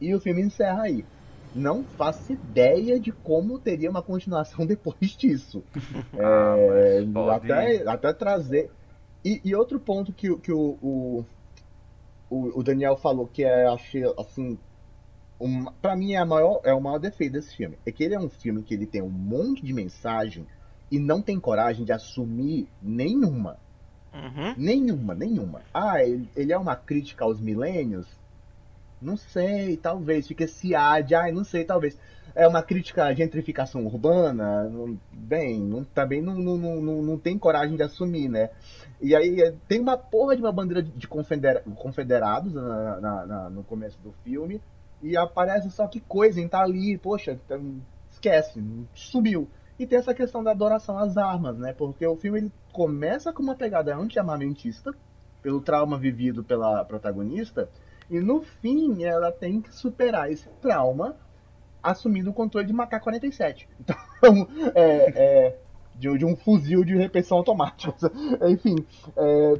E o filme encerra aí. Não faço ideia de como teria uma continuação depois disso. ah, é, até, até trazer. E, e, outro ponto que, que o, o, o, Daniel falou que é, achei assim. Um, para mim é, a maior, é o maior defeito desse filme. É que ele é um filme que ele tem um monte de mensagem e não tem coragem de assumir nenhuma. Uhum. Nenhuma, nenhuma. Ah, ele, ele, é uma crítica aos milênios? Não sei, talvez. Fica esse ar de, ah, não sei, talvez. É uma crítica à gentrificação urbana? Bem, não, também não, não, não, não tem coragem de assumir, né? E aí é, tem uma porra de uma bandeira de confedera confederados na, na, na, no começo do filme. E aparece só que coisa, tá ali, poxa, esquece, sumiu. E tem essa questão da adoração às armas, né? Porque o filme ele começa com uma pegada anti-armamentista, pelo trauma vivido pela protagonista, e no fim ela tem que superar esse trauma assumindo o controle de uma K-47. Então, é, é de, de, um fuzil de repressão automática. Enfim, é,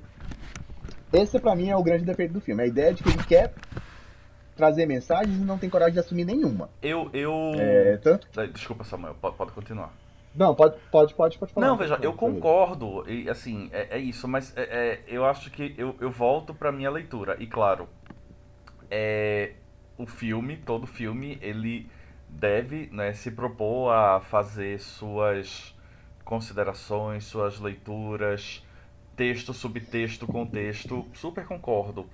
esse para mim é o grande defeito do filme. A ideia de que ele quer trazer mensagens e não tem coragem de assumir nenhuma. Eu. eu... É, tanto... Desculpa, Samuel, pode, pode continuar. Não, pode, pode, pode, pode falar. Não, veja, eu concordo, e assim, é, é isso, mas é, é, eu acho que eu, eu volto pra minha leitura. E claro, é, o filme, todo filme, ele deve né, se propor a fazer suas considerações, suas leituras, texto, subtexto, contexto. Super concordo.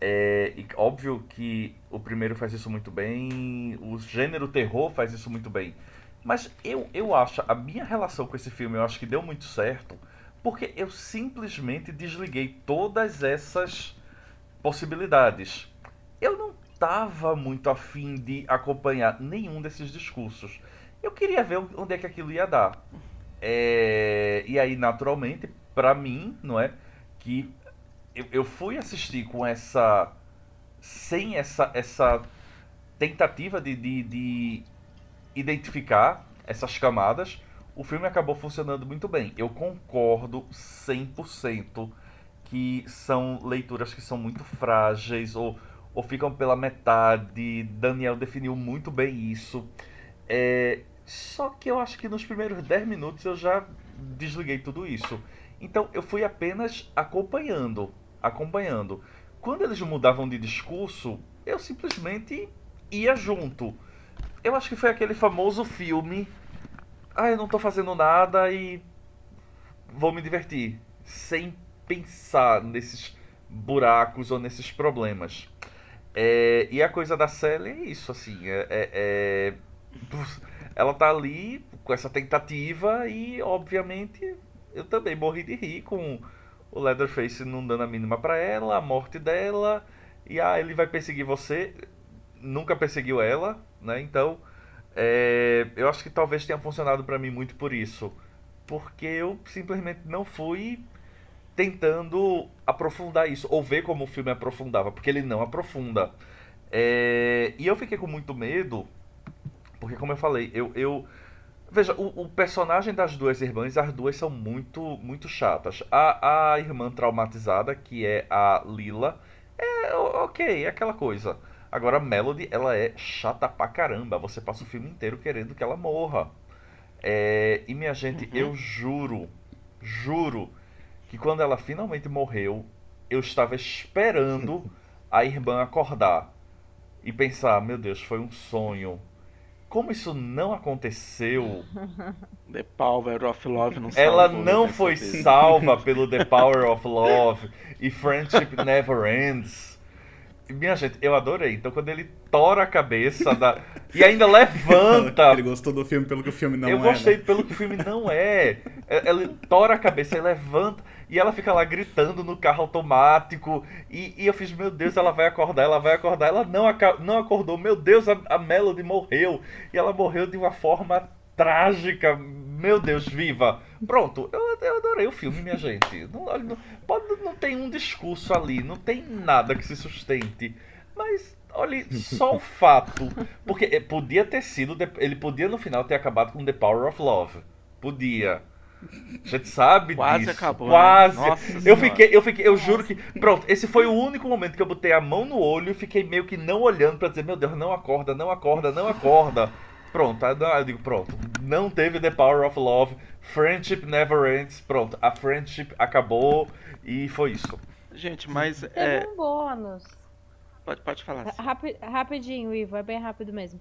É, e óbvio que o primeiro faz isso muito bem, o gênero terror faz isso muito bem. Mas eu, eu acho, a minha relação com esse filme, eu acho que deu muito certo, porque eu simplesmente desliguei todas essas possibilidades. Eu não estava muito afim de acompanhar nenhum desses discursos. Eu queria ver onde é que aquilo ia dar. É... E aí, naturalmente, para mim, não é? Que eu, eu fui assistir com essa. sem essa, essa tentativa de, de, de identificar essas camadas, o filme acabou funcionando muito bem. Eu concordo 100% que são leituras que são muito frágeis ou, ou ficam pela metade. Daniel definiu muito bem isso. É, só que eu acho que nos primeiros 10 minutos eu já desliguei tudo isso. Então eu fui apenas acompanhando, acompanhando. Quando eles mudavam de discurso, eu simplesmente ia junto eu acho que foi aquele famoso filme. Ah, eu não tô fazendo nada e vou me divertir. Sem pensar nesses buracos ou nesses problemas. É, e a coisa da Sally é isso, assim. É, é, é, ela tá ali com essa tentativa e, obviamente, eu também morri de rir com o Leatherface não dando a mínima para ela, a morte dela. E ah, ele vai perseguir você. Nunca perseguiu ela, né? Então, é, eu acho que talvez tenha funcionado para mim muito por isso. Porque eu simplesmente não fui tentando aprofundar isso, ou ver como o filme aprofundava, porque ele não aprofunda. É, e eu fiquei com muito medo, porque como eu falei, eu. eu veja, o, o, personagem das duas irmãs, as duas são muito, muito chatas. A, a irmã traumatizada, que é a Lila, é ok, é aquela coisa. Agora, a Melody, ela é chata pra caramba. Você passa o filme inteiro querendo que ela morra. É... E, minha gente, uhum. eu juro, juro, que quando ela finalmente morreu, eu estava esperando a irmã acordar e pensar: meu Deus, foi um sonho. Como isso não aconteceu? The Power of Love não Ela não foi salva pelo The Power of Love e Friendship Never Ends. Minha gente, eu adorei. Então quando ele tora a cabeça da... e ainda levanta. Ele gostou do filme pelo que o filme não eu é. Eu gostei né? pelo que o filme não é. Ele tora a cabeça e levanta. E ela fica lá gritando no carro automático. E, e eu fiz, meu Deus, ela vai acordar, ela vai acordar. Ela não, não acordou. Meu Deus, a, a Melody morreu. E ela morreu de uma forma trágica. Meu Deus, viva. Pronto, eu eu adorei o filme, minha gente. Não, não, pode, não tem um discurso ali, não tem nada que se sustente. Mas, olha, só o fato. Porque eh, podia ter sido. Ele podia no final ter acabado com The Power of Love. Podia. A gente sabe Quase disso. acabou, né? Quase. Nossa eu Senhora. fiquei, eu fiquei, eu juro que. Pronto, esse foi o único momento que eu botei a mão no olho e fiquei meio que não olhando pra dizer, meu Deus, não acorda, não acorda, não acorda. Pronto, eu digo, pronto. Não teve The Power of Love. Friendship never ends. Pronto, a friendship acabou e foi isso. Gente, mas Teve é. um bônus. Pode, pode falar. assim. Rapi- rapidinho, Ivo, é bem rápido mesmo.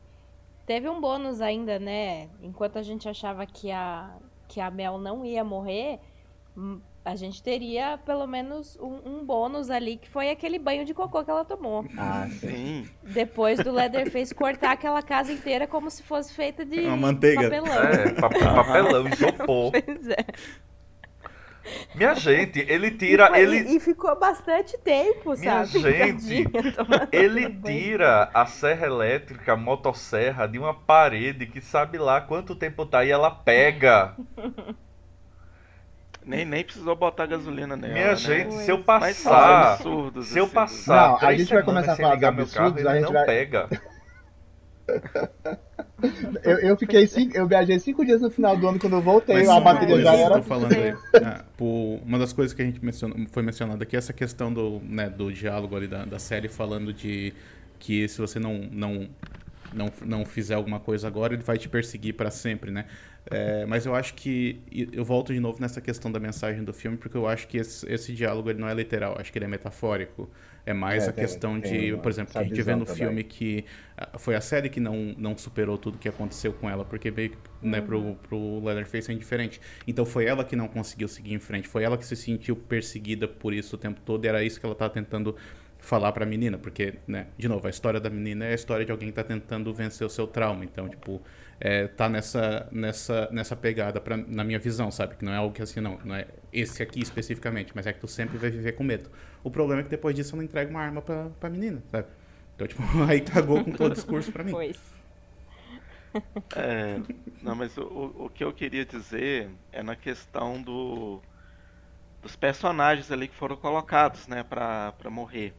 Teve um bônus ainda, né? Enquanto a gente achava que a, que a Mel não ia morrer, hum, a gente teria pelo menos um, um bônus ali, que foi aquele banho de cocô que ela tomou. Ah, sim. Depois do Leatherface cortar aquela casa inteira como se fosse feita de Uma manteiga. papelão. É, pa- papelão, isopor. Pois é. Minha gente, ele tira. e, foi- Ele, e- e ficou bastante tempo, Minha sabe? gente, Tadinha, Ele tira a serra elétrica, a motosserra, de uma parede que sabe lá quanto tempo tá e ela pega. Nem, nem precisou botar gasolina nela. Minha né? gente, se eu passar. absurdos, Se eu assim, passar Não, a gente vai começar a falar ligar de meu carro, absurdos, a gente não vai- pega. Eu, eu fiquei cinco, eu viajei cinco dias no final do ano quando eu voltei, Mas a uma bateria já era. tô falando aí, ah, por- uma das coisas que a gente mencionou, foi mencionada aqui é essa questão do, né, do diálogo ali da, da série falando de que se você não, não, não, não fizer alguma coisa agora, ele vai te perseguir para sempre, né? É, mas eu acho que eu volto de novo nessa questão da mensagem do filme, porque eu acho que esse, esse diálogo ele não é literal, acho que ele é metafórico. É mais É, a tem- questão tem de, uma- por exemplo, que a gente vê no também. filme que ah, foi a série que não, não superou tudo que aconteceu com ela, porque veio, né, pro, pro Leatherface é indiferente. Então foi ela que não conseguiu seguir em frente, foi ela que se sentiu perseguida por isso o tempo todo, e era isso que ela tava tentando falar pra menina, porque, né, de novo, a história da menina é a história de alguém que tá tentando vencer o seu trauma, então, tipo, é, tá nessa, nessa, nessa pegada pra, na minha visão, sabe? Que não é algo que assim, não, não é esse aqui especificamente, mas é que tu sempre vai viver com medo. O problema é que depois disso ela entrega uma arma pra, pra menina, sabe? Então, tipo, aí cagou com todo o discurso pra mim. Pois. É, não, mas o, o- o que eu queria dizer é na questão do, dos personagens ali que foram colocados, né, pra, pra morrer.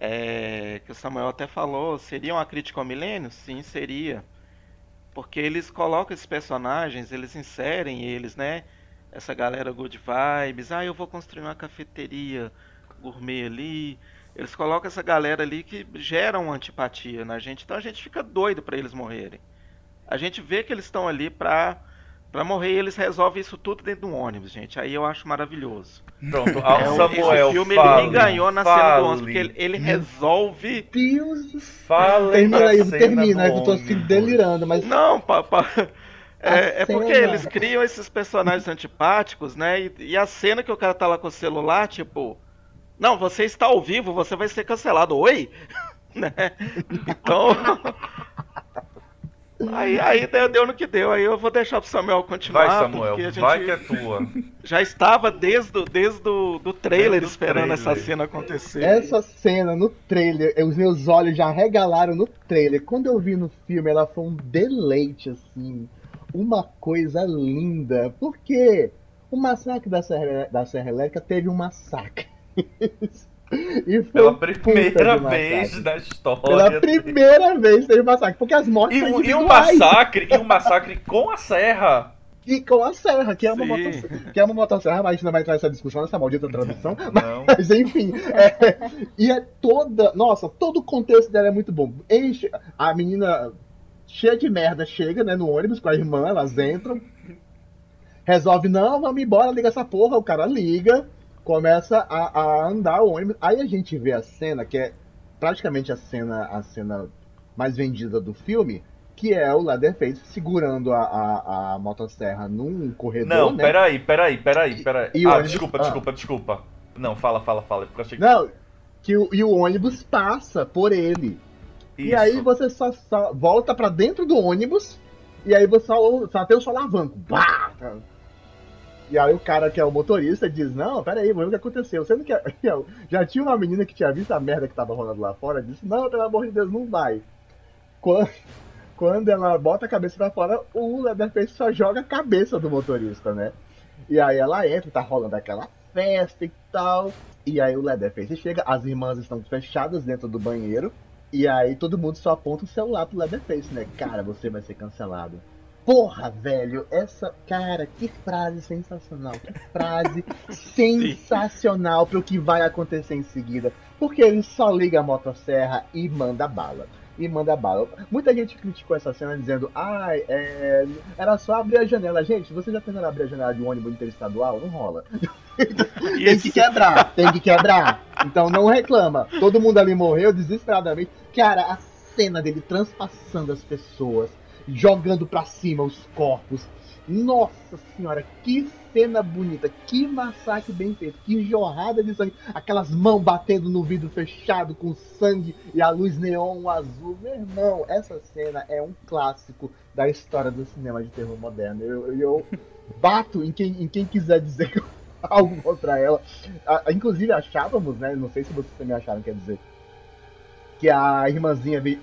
É, que o Samuel até falou, seria uma crítica ao milênio? Sim, seria. Porque eles colocam esses personagens, eles inserem eles, né? Essa galera good vibes, ah, eu vou construir uma cafeteria gourmet ali. Eles colocam essa galera ali que gera uma antipatia na gente, então a gente fica doido pra eles morrerem. A gente vê que eles estão ali pra, pra morrer e eles resolvem isso tudo dentro de um ônibus, gente. Aí eu acho maravilhoso. Pronto, ao É, o- Samuel, esse filme fale, ele ganhou na cena do fale, ônibus, porque ele, ele resolve. Deus do céu. Fale Termina aí, termina, eu tô assim, delirando, mas Não, papá. É, é porque eles criam esses personagens antipáticos, né? E, e a cena que o cara tá lá com o celular, tipo. Não, você está ao vivo, você vai ser cancelado. Oi? né? Então. Aí, aí deu, deu no que deu. Aí eu vou deixar pro Samuel continuar. Vai, Samuel, porque a gente vai que é tua. já estava desde, o- desde o do trailer Desde esperando essa trailer. cena acontecer. essa cena no trailer, os meus olhos já regalaram no trailer. Quando eu vi no filme, ela foi um deleite, assim. Uma coisa linda. Porque o massacre da Serra, da Serra Elétrica teve um massacre. foi Pela primeira vez na história. Pela primeira vez teve massacre. Porque as mortes E, são um- e um massacre, e um massacre com a serra. E com a serra, que é uma, motosserra, que é uma motosserra, mas a gente não vai entrar nessa discussão, nessa maldita tradução. Não. Mas enfim, é, e é toda. Nossa, todo o contexto dela é muito bom. Enche, a menina cheia de merda chega, né, no ônibus com a irmã, elas entram. Resolve, não, vamos embora, liga essa porra. O cara liga, começa a, a andar o ônibus. Aí a gente vê a cena, que é praticamente a cena, a cena mais vendida do filme, que é o Leatherface segurando a, a, a motosserra num corredor, Não, né? peraí, peraí, peraí, peraí. E o ah, ônibus- desculpa, ah. desculpa, desculpa. Não, fala, fala, fala. Porque eu achei que... Não, que o, e o ônibus passa por ele. E Isso. aí você só, só volta pra dentro do ônibus e aí você só, só tem o solavanco. Bah! E aí o cara que é o motorista diz, não, peraí, vamos ver o que aconteceu. Sendo que já tinha uma menina que tinha visto a merda que tava rolando lá fora, disse, não, pelo amor de Deus, não vai. Quando, quando ela bota a cabeça pra fora, o Leatherface só joga a cabeça do motorista, né? E aí ela entra, tá rolando aquela festa e tal. E aí o Leatherface chega, as irmãs estão fechadas dentro do banheiro. E aí todo mundo só aponta o celular pro Leatherface, né? Cara, você vai ser cancelado. Porra, velho, essa. Cara, que frase sensacional. Que frase sensacional pro que vai acontecer em seguida. Porque ele só liga a motosserra e manda bala e manda bala. Muita gente criticou essa cena dizendo, ai, ah, é... era só abrir a janela. Gente, você já tentaram abrir a janela de um ônibus interestadual? Não rola. tem que quebrar, tem que quebrar. Então não reclama. Todo mundo ali morreu desesperadamente. Cara, a cena dele transpassando as pessoas, jogando para cima os corpos. Nossa senhora, que cena bonita, que massacre bem feito, que jorrada de sangue, aquelas mãos batendo no vidro fechado com sangue e a luz neon azul. Meu irmão, essa cena é um clássico da história do cinema de terror moderno. Eu, eu bato em quem, em quem quiser dizer algo contra ela. inclusive achávamos, né? Não sei se vocês também acharam, quer dizer, que a irmãzinha suja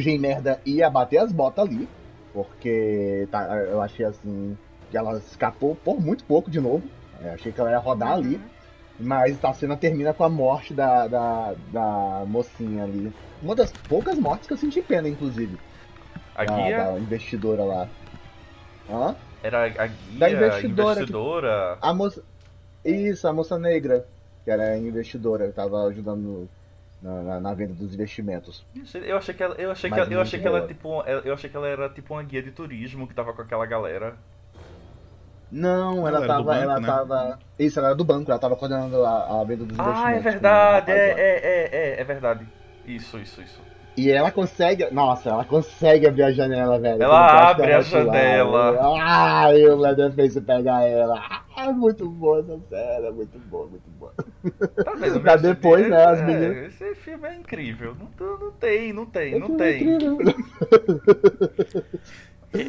em merda ia bater as botas ali. Porque tá, eu achei assim que ela escapou por muito pouco de novo. Eu achei que ela ia rodar uhum. ali. Mas a cena termina com a morte da, da, da mocinha ali. Uma das poucas mortes que eu senti pena, inclusive. A da, guia? Da investidora lá. Hã? Era a guia, da investidora. investidora. Que, a moça, isso, a moça negra, que era investidora, tava ajudando na, na, na, venda dos investimentos. Eu achei que ela, eu achei que ela, eu achei que ela tipo, eu achei que ela era tipo uma guia de turismo que tava com aquela galera. Não, ela, ela tava. Banco, ela né? tava. Isso, ela era do banco, ela tava coordenando a, a venda dos ah, investimentos. Ah, é verdade, é, é, é, é, é verdade. Isso, isso, isso. E ela consegue. Nossa, ela consegue abrir a janela, velho. Ela abre a janela. Ai, o Leatherface pega ela. É muito boa essa cena, muito boa, muito boa. Tá vendo, pra depois, né, as é, meninas. Esse filme é incrível. Não, não tem, não tem, não tem.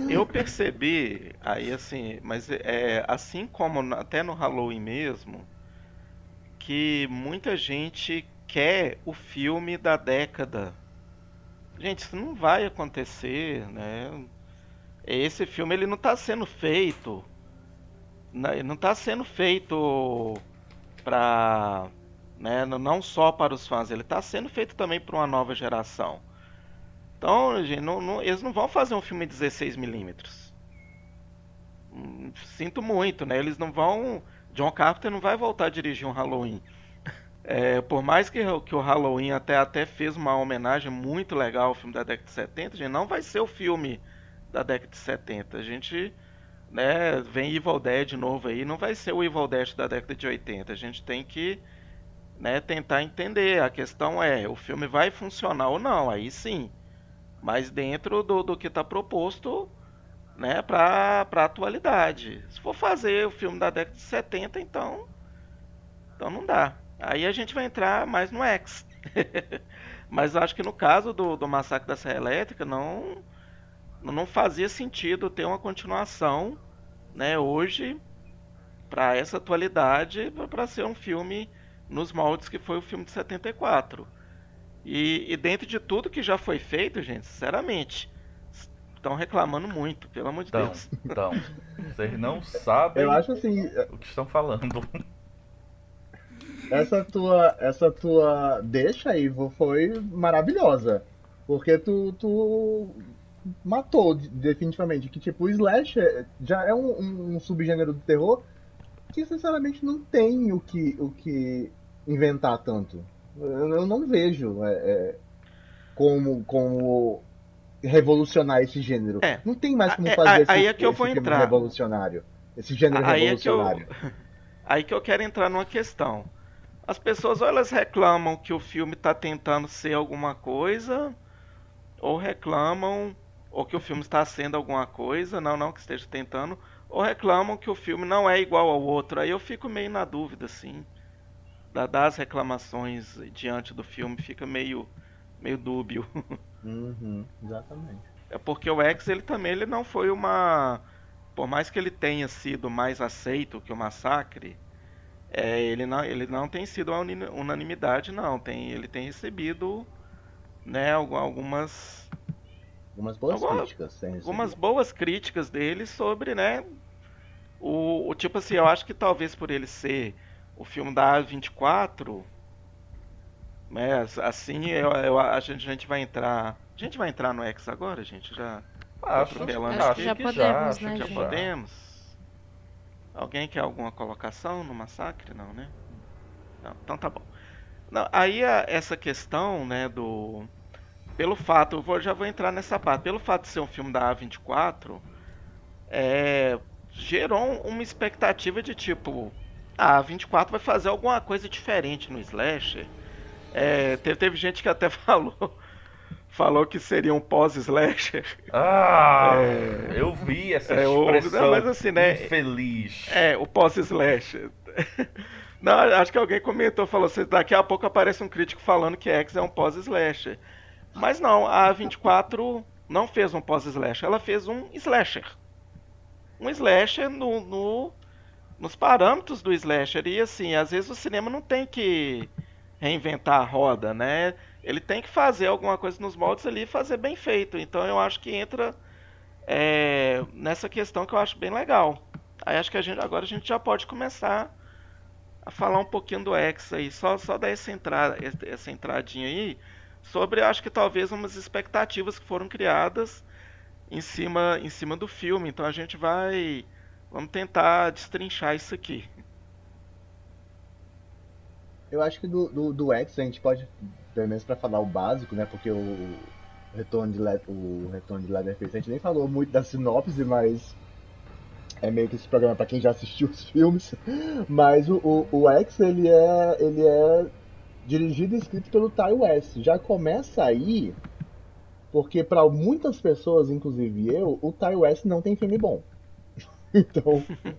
Eu percebi, aí assim, mas é assim como até no Halloween mesmo, que muita gente quer o filme da década. Gente, isso não vai acontecer, né? Esse filme ele não está sendo feito, não está sendo feito para, né, não só para os fãs, ele está sendo feito também para uma nova geração. Então, gente, não, não, eles não vão fazer um filme 16mm. Hum, sinto muito, né? Eles não vão. John Carpenter não vai voltar a dirigir um Halloween. É, por mais que, que o Halloween até, até fez uma homenagem muito legal ao filme da década de 70, gente, não vai ser o filme da década de 70. A gente né, vem Evil Dead de novo aí, não vai ser o Evil Dead da década de 80. A gente tem que né, tentar entender. A questão é, o filme vai funcionar ou não, aí sim mas dentro do, do que está proposto né, para a atualidade. Se for fazer o filme da década de 70, então, então não dá. Aí a gente vai entrar mais no X. mas acho que no caso do, do Massacre da Serra Elétrica não, não fazia sentido ter uma continuação né, hoje para essa atualidade para ser um filme nos moldes que foi o filme de 74. E, e dentro de tudo que já foi feito, gente, sinceramente, estão reclamando muito, pelo amor de então, Deus. Então, vocês não sabem Eu acho assim, o que estão falando. Essa tua, essa tua deixa, Ivo, foi maravilhosa. Porque tu, tu matou definitivamente. Que tipo, o Slash já é um, um, subgênero do terror que sinceramente não tem o que, o que inventar tanto. Eu não vejo é, é, como, como revolucionar esse gênero. É. Não tem mais como fazer é, esse, aí é que eu vou entrar. revolucionário. Esse gênero aí revolucionário. É que eu, aí que eu quero entrar numa questão. As pessoas ou elas reclamam que o filme está tentando ser alguma coisa, ou reclamam, ou que o filme está sendo alguma coisa, não, não que esteja tentando, ou reclamam que o filme não é igual ao outro. Aí eu fico meio na dúvida, assim das reclamações diante do filme fica meio, meio dúbio. Uhum, exatamente. É porque o X ele também ele não foi uma. Por mais que ele tenha sido mais aceito que o Massacre, é, ele, não, ele não tem sido uma unanimidade, não. Tem, ele tem recebido né, algumas. Algumas boas algumas, críticas. Algumas boas críticas dele sobre né, O, o, tipo assim, eu acho que talvez por ele ser o filme da A24, né, assim eu, eu, a, gente, a gente vai entrar. A gente vai entrar no X agora, gente? Já. Acho, acho que já podemos, já, né? Já podemos. Alguém quer alguma colocação no massacre? Não, né? Não, então tá bom. Não, aí a, essa questão, né, do. Pelo fato, eu vou, já vou entrar nessa parte. Pelo fato de ser um filme da A24, é, gerou uma expectativa de tipo. Ah, a A24 vai fazer alguma coisa diferente no Slasher. É, teve, teve gente que até falou falou que seria um pós-slasher. Ah, é, eu vi essa é, expressão o, mas assim, né, infeliz. É, o pós-slasher. Não, acho que alguém comentou, falou assim, daqui a pouco aparece um crítico falando que X é um pós-slasher. Mas não, a 24 não fez um pós-slasher, ela fez um slasher. Um slasher no, no, nos parâmetros do slasher. E assim, às vezes o cinema não tem que reinventar a roda, né? Ele tem que fazer alguma coisa nos moldes ali e fazer bem feito. Então eu acho que entra é, nessa questão que eu acho bem legal. Aí acho que a gente, agora a gente já pode começar a falar um pouquinho do X aí, só, só dar essa, entrada, essa entradinha aí, sobre acho que talvez umas expectativas que foram criadas em cima, em cima do filme. Então a gente vai. Vamos tentar destrinchar isso aqui. Eu acho que do, do, do X a gente pode, pelo menos para falar o básico, né? Porque o retorno de, Le, o retorno de Leatherface a gente nem falou muito da sinopse, mas é meio que esse programa para quem já assistiu os filmes. Mas o, o, o, X ele é, ele é dirigido e escrito pelo Ty West. Já começa aí, porque para muitas pessoas, inclusive eu, o Ty West não tem filme bom. então.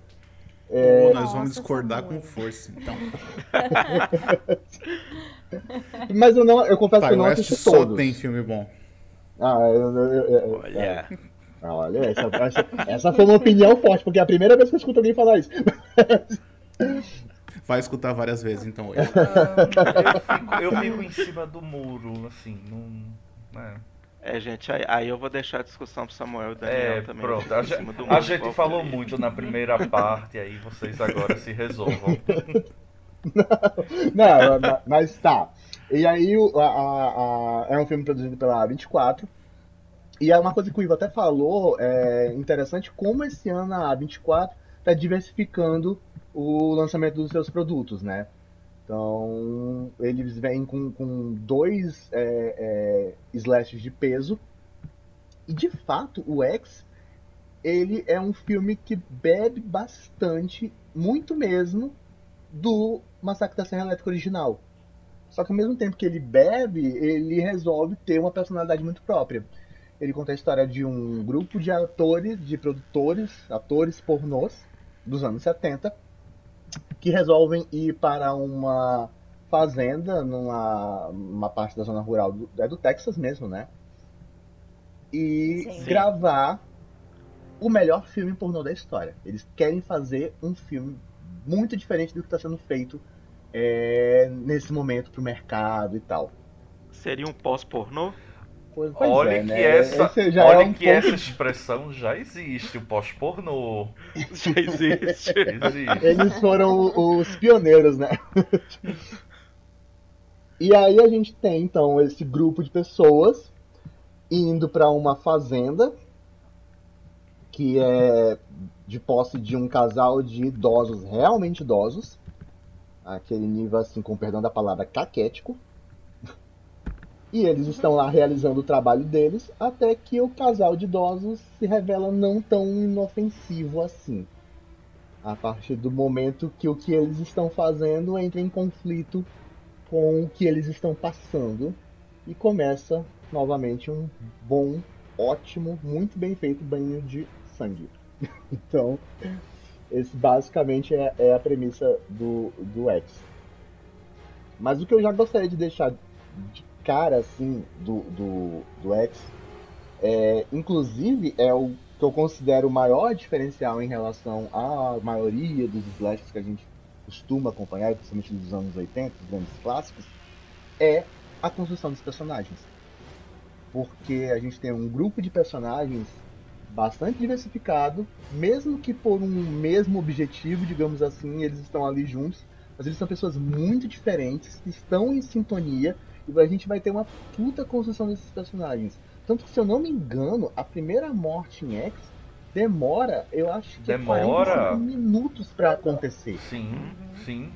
É... Nós vamos discordar com força, então. Mas eu não, eu confesso Ty que eu não assisti só todos. tem filme bom. Ah, eu, eu, eu, Olha. É. Olha, essa, essa, essa, foi uma opinião forte, porque é a primeira vez que eu escuto alguém falar isso. Vai escutar várias vezes, então. Eu, eu, fico, eu fico em cima do muro, assim, não. É. É, gente, aí, aí, eu vou deixar a discussão pro Samuel e Daniel é, também. Pronto, a, gente, a gente falou muito na primeira parte, aí vocês agora se resolvam. Não, não mas tá. E aí a, a, a, é um filme produzido pela 24. E é uma coisa que o Ivo até falou, é interessante como esse ano a 24 está diversificando o lançamento dos seus produtos, né? Então, eles vêm com, com dois é, é, slashes de peso. E, de fato, o X, ele é um filme que bebe bastante, muito mesmo, do Massacre da Serra Elétrica original. Só que ao mesmo tempo que ele bebe, ele resolve ter uma personalidade muito própria. Ele conta a história de um grupo de atores, de produtores, atores pornôs dos anos 70, que resolvem ir para uma fazenda numa uma parte da zona rural do, é do Texas mesmo, né? E Sim. gravar o melhor filme pornô da história. Eles querem fazer um filme muito diferente do que está sendo feito é, nesse momento pro mercado e tal. Seria um pós-pornô? Pois, olha é, que, né? essa, olha é um que ponto... essa expressão já existe, o pós-pornô. Já existe. existe. Eles foram os pioneiros, né? e aí a gente tem então esse grupo de pessoas indo para uma fazenda que é de posse de um casal de idosos, realmente idosos, aquele nível assim, com perdão da palavra, caquético. E eles estão lá realizando o trabalho deles, até que o casal de idosos se revela não tão inofensivo assim. A partir do momento que o que eles estão fazendo entra em conflito com o que eles estão passando e começa novamente um bom, ótimo, muito bem feito banho de sangue. então, esse basicamente é, é a premissa do, do X. Mas o que eu já gostaria de deixar de cara, assim, do, do, do X, é, inclusive, é o que eu considero o maior diferencial em relação à maioria dos slashes que a gente costuma acompanhar, principalmente dos anos 80, dos grandes clássicos, é a construção dos personagens. Porque a gente tem um grupo de personagens bastante diversificado, mesmo que por um mesmo objetivo, digamos assim, eles estão ali juntos, mas eles são pessoas muito diferentes, que estão em sintonia, e a gente vai ter uma puta construção desses personagens. Tanto que, se eu não me engano, a primeira morte em X demora, eu acho que demora. é 45 minutos para acontecer. Sim, sim.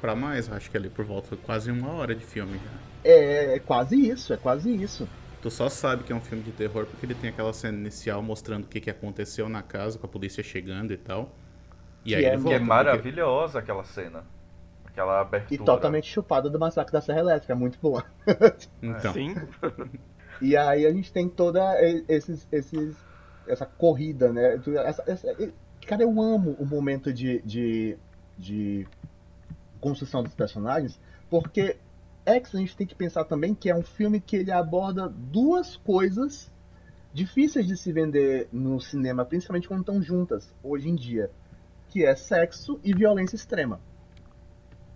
Pra mais, acho que ali por volta de quase uma hora de filme já. É, é quase isso, é quase isso. Tu só sabe que é um filme de terror porque ele tem aquela cena inicial mostrando o que, que aconteceu na casa, com a polícia chegando e tal. E Que aí é- ele Que volta. é porque- maravilhosa aquela cena. Aquela E abertura. totalmente chupada do massacre da Serra Elétrica, é muito boa. Então, Sim. E aí a gente tem toda e- esses, esses, essa corrida, né? Essa- essa- e- cara, eu amo o momento de, de, de construção dos personagens, porque X a gente tem que pensar também que é um filme que ele aborda duas coisas difíceis de se vender no cinema, principalmente quando estão juntas hoje em dia, que é sexo e violência extrema.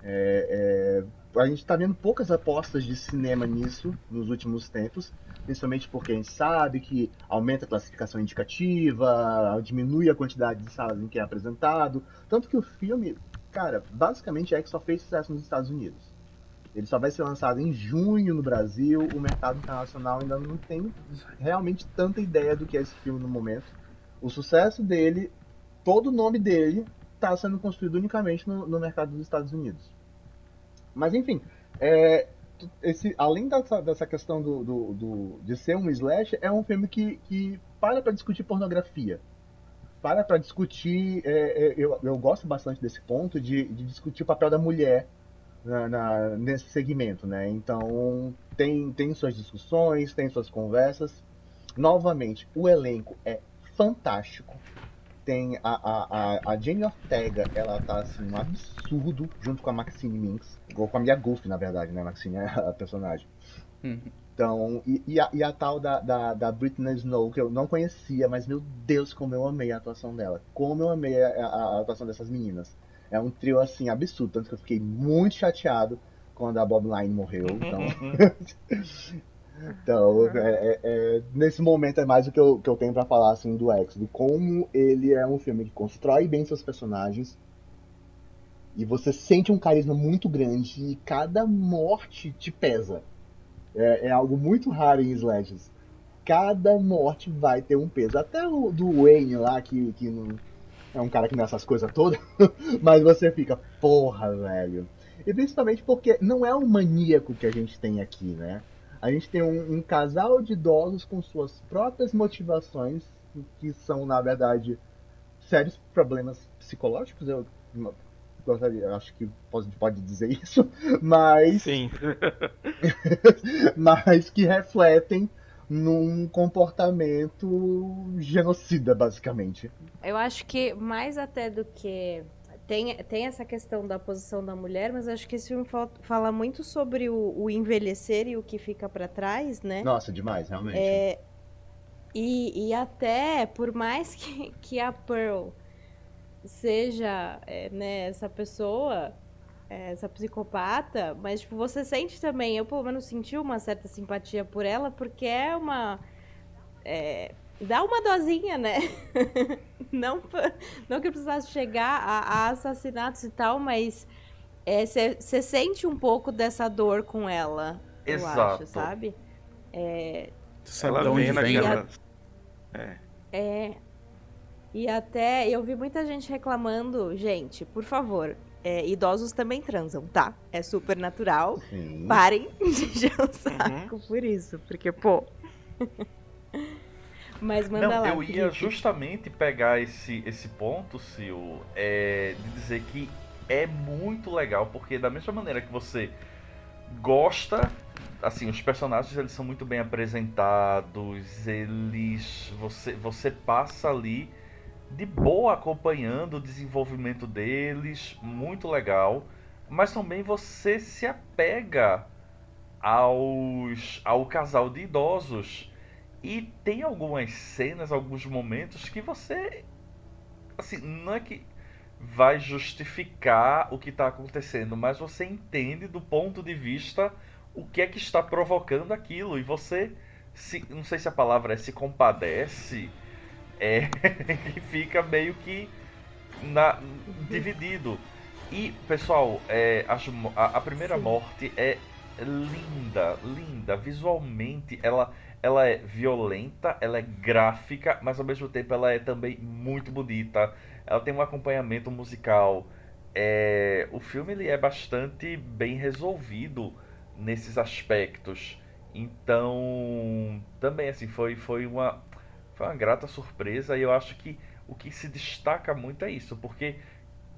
É, é, a gente está vendo poucas apostas de cinema nisso nos últimos tempos, principalmente porque a gente sabe que aumenta a classificação indicativa, diminui a quantidade de salas em que é apresentado, tanto que o filme, cara, basicamente é que só fez sucesso nos Estados Unidos. Ele só vai ser lançado em junho no Brasil, o mercado internacional ainda não tem realmente tanta ideia do que é esse filme no momento. O sucesso dele, todo o nome dele está sendo construído unicamente no, no mercado dos Estados Unidos. Mas enfim, é, esse, além dessa, dessa questão do, do, do- de ser um slash, é um filme que, que para para discutir pornografia. Para para discutir. é, é, eu, eu gosto bastante desse ponto de, de discutir o papel da mulher na, na- nesse segmento, né? Então tem, tem suas discussões, tem suas conversas. Novamente, o elenco é fantástico. Tem a, a, a, Jenny Ortega, ela tá assim, um absurdo, junto com a Maxine Minks. Ou com a Mia Goff, na verdade, né? Maxine é a personagem. Uhum. Então, e, e a, e a tal da, da, da Britney Snow, que eu não conhecia, mas meu Deus, como eu amei a atuação dela. Como eu amei a, a- a atuação dessas meninas. É um trio, assim, absurdo. Tanto que eu fiquei muito chateado quando a Bob Line morreu. Então, então é- é- é- nesse momento é mais o que eu, que eu tenho pra falar, assim, do X. De como ele é um filme que constrói bem seus personagens. E você sente um carisma muito grande e cada morte te pesa. É, é algo muito raro em slashes. Cada morte vai ter um peso. Até o do Wayne lá, que, que não, é um cara que não é essas coisas todas. Mas você fica, porra, velho. E principalmente porque não é um maníaco que a gente tem aqui, né? A gente tem um, um casal de idosos com suas próprias motivações, que são, na verdade, sérios problemas psicológicos. Eu gostaria, eu acho que pode, pode dizer isso, mas Sim. mas que refletem num comportamento genocida, basicamente. Eu acho que mais até do que. Tem, tem essa questão da posição da mulher, mas acho que esse filme fala, muito sobre o, o envelhecer e o que fica pra trás, né? Nossa, demais, realmente. É, e, e até, por mais que, que a Pearl seja é, né, essa pessoa, é, essa psicopata, mas tipo, você sente também, eu pelo menos senti uma certa simpatia por ela, porque é uma. é, dá uma dosinha, né? não, não que precisasse chegar a, a assassinatos e tal, mas você sente um pouco dessa dor com ela. Eu Exato. acho, sabe? É, Ela onde vem né? naquela. É. É. E até eu vi muita gente reclamando, gente, por favor, é, idosos também transam, tá? É super natural. Sim. Parem de encher o saco por isso, porque, pô. Mas manda Não, lá. eu ia justamente pegar esse, esse ponto, Sil, é, de dizer que é muito legal, porque da mesma maneira que você gosta, assim, os personagens eles são muito bem apresentados, eles você você passa ali de boa acompanhando o desenvolvimento deles, muito legal, mas também você se apega aos ao casal de idosos e tem algumas cenas, alguns momentos que você. Assim, não é que vai justificar o que está acontecendo, mas você entende do ponto de vista o que é que está provocando aquilo. E você. Se, não sei se a palavra é se compadece, É, que fica meio que na, dividido. E, pessoal, é, a, a primeira Sim. morte é linda, linda. Visualmente, ela, ela é violenta, ela é gráfica, mas ao mesmo tempo ela é também muito bonita. Ela tem um acompanhamento musical. É, o filme ele é bastante bem resolvido nesses aspectos. Então, também assim, foi, foi, uma, foi uma grata surpresa e eu acho que o que se destaca muito é isso, porque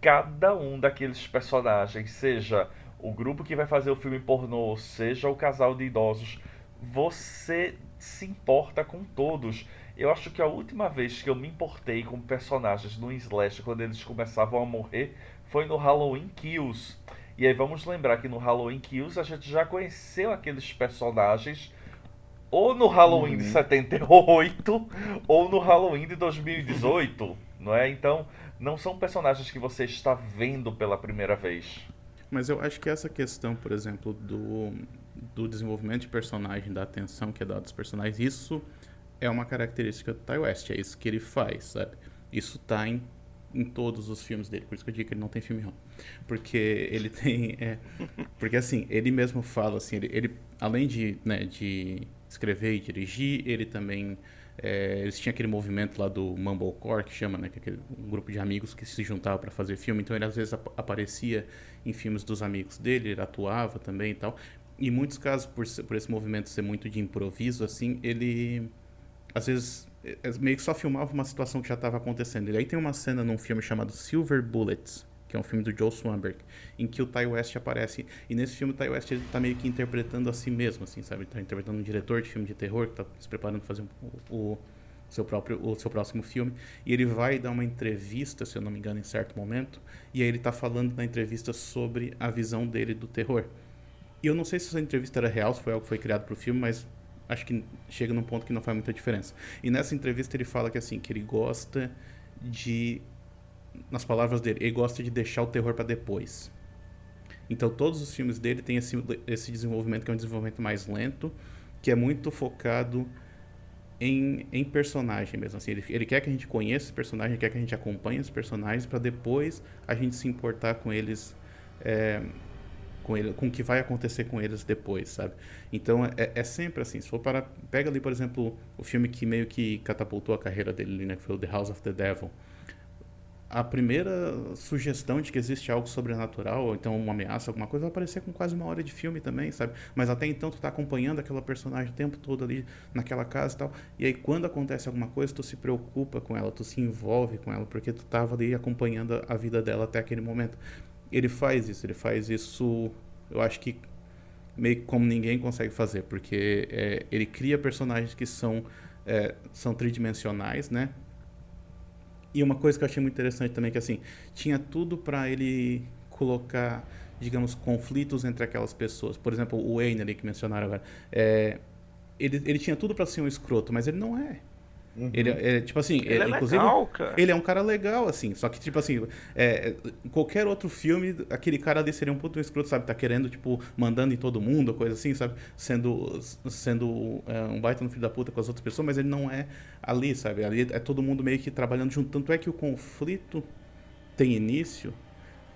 cada um daqueles personagens, seja o grupo que vai fazer o filme pornô, seja o casal de idosos, você se importa com todos. Eu acho que a última vez que eu me importei com personagens no Slash, quando eles começavam a morrer, foi no Halloween Kills. E aí vamos lembrar que no Halloween Kills a gente já conheceu aqueles personagens ou no Halloween uhum. de 78 ou no Halloween de 2018, não é? Então, não são personagens que você está vendo pela primeira vez. Mas eu acho que essa questão, por exemplo, do, do desenvolvimento de personagem, da atenção que é dada aos personagens, isso é uma característica do Ty West, é isso que ele faz, sabe? Isso tá em, em todos os filmes dele, por isso que eu digo que ele não tem filme ruim. Porque ele tem. É, porque assim, ele mesmo fala assim, ele, ele além de, né, de escrever e dirigir, ele também é, eles tinham aquele movimento lá do Mumblecore, que chama, né? Que é aquele, um grupo de amigos que se juntava para fazer filme. Então ele às vezes ap aparecia em filmes dos amigos dele, ele atuava também e tal. Em muitos casos, por, por esse movimento ser muito de improviso, assim, ele às vezes é, é, meio que só filmava uma situação que já estava acontecendo. E aí tem uma cena num filme chamado Silver Bullets, que é um filme do Joe Swanberg, em que o Ty West aparece. E nesse filme o Ty West ele tá meio que interpretando a si mesmo, assim, sabe? Ele tá interpretando um diretor de filme de terror que tá se preparando para fazer o, o, seu próprio o seu próximo filme. E ele vai dar uma entrevista, se eu não me engano, em certo momento, e aí ele tá falando na entrevista sobre a visão dele do terror. E eu não sei se essa entrevista era real, se foi algo que foi criado para o filme, mas acho que chega num ponto que não faz muita diferença. E nessa entrevista ele fala que assim, que ele gosta de nas palavras dele, ele gosta de deixar o terror para depois. Então todos os filmes dele têm esse, esse desenvolvimento que é um desenvolvimento mais lento, que é muito focado em, em personagem mesmo. Assim, ele, ele quer que a gente conheça esse personagem, quer que a gente acompanhe os personagens para depois a gente se importar com eles, é, com, ele, com o que vai acontecer com eles depois, sabe? Então é, é sempre assim. Se for para pega ali por exemplo o filme que meio que catapultou a carreira dele, né, que foi o The House of the Devil a primeira sugestão de que existe algo sobrenatural, ou então uma ameaça, alguma coisa, vai aparecer com quase uma hora de filme também, sabe? Mas até então tu tá acompanhando aquela personagem o tempo todo ali naquela casa e tal. E aí quando acontece alguma coisa, tu se preocupa com ela, tu se envolve com ela, porque tu tava ali acompanhando a vida dela até aquele momento. Ele faz isso, ele faz isso, eu acho que meio que como ninguém consegue fazer, porque é, ele cria personagens que são, é, são tridimensionais, né? E uma coisa que eu achei muito interessante também, que assim, tinha tudo para ele colocar, digamos, conflitos entre aquelas pessoas. Por exemplo, o Wayne ali que mencionaram agora. É, ele, ele tinha tudo para ser um escroto, mas ele não é. Uhum. Ele é, tipo assim, ele é, é inclusive, legal, cara. ele é um cara legal, assim. Só que, tipo assim, é, qualquer outro filme, aquele cara ali seria um puto escroto, sabe? Tá querendo, tipo, mandando em todo mundo, coisa assim, sabe? Sendo, sendo é, um baita no filho da puta com as outras pessoas, mas ele não é ali, sabe? Ali é todo mundo meio que trabalhando junto. Tanto é que o conflito tem início.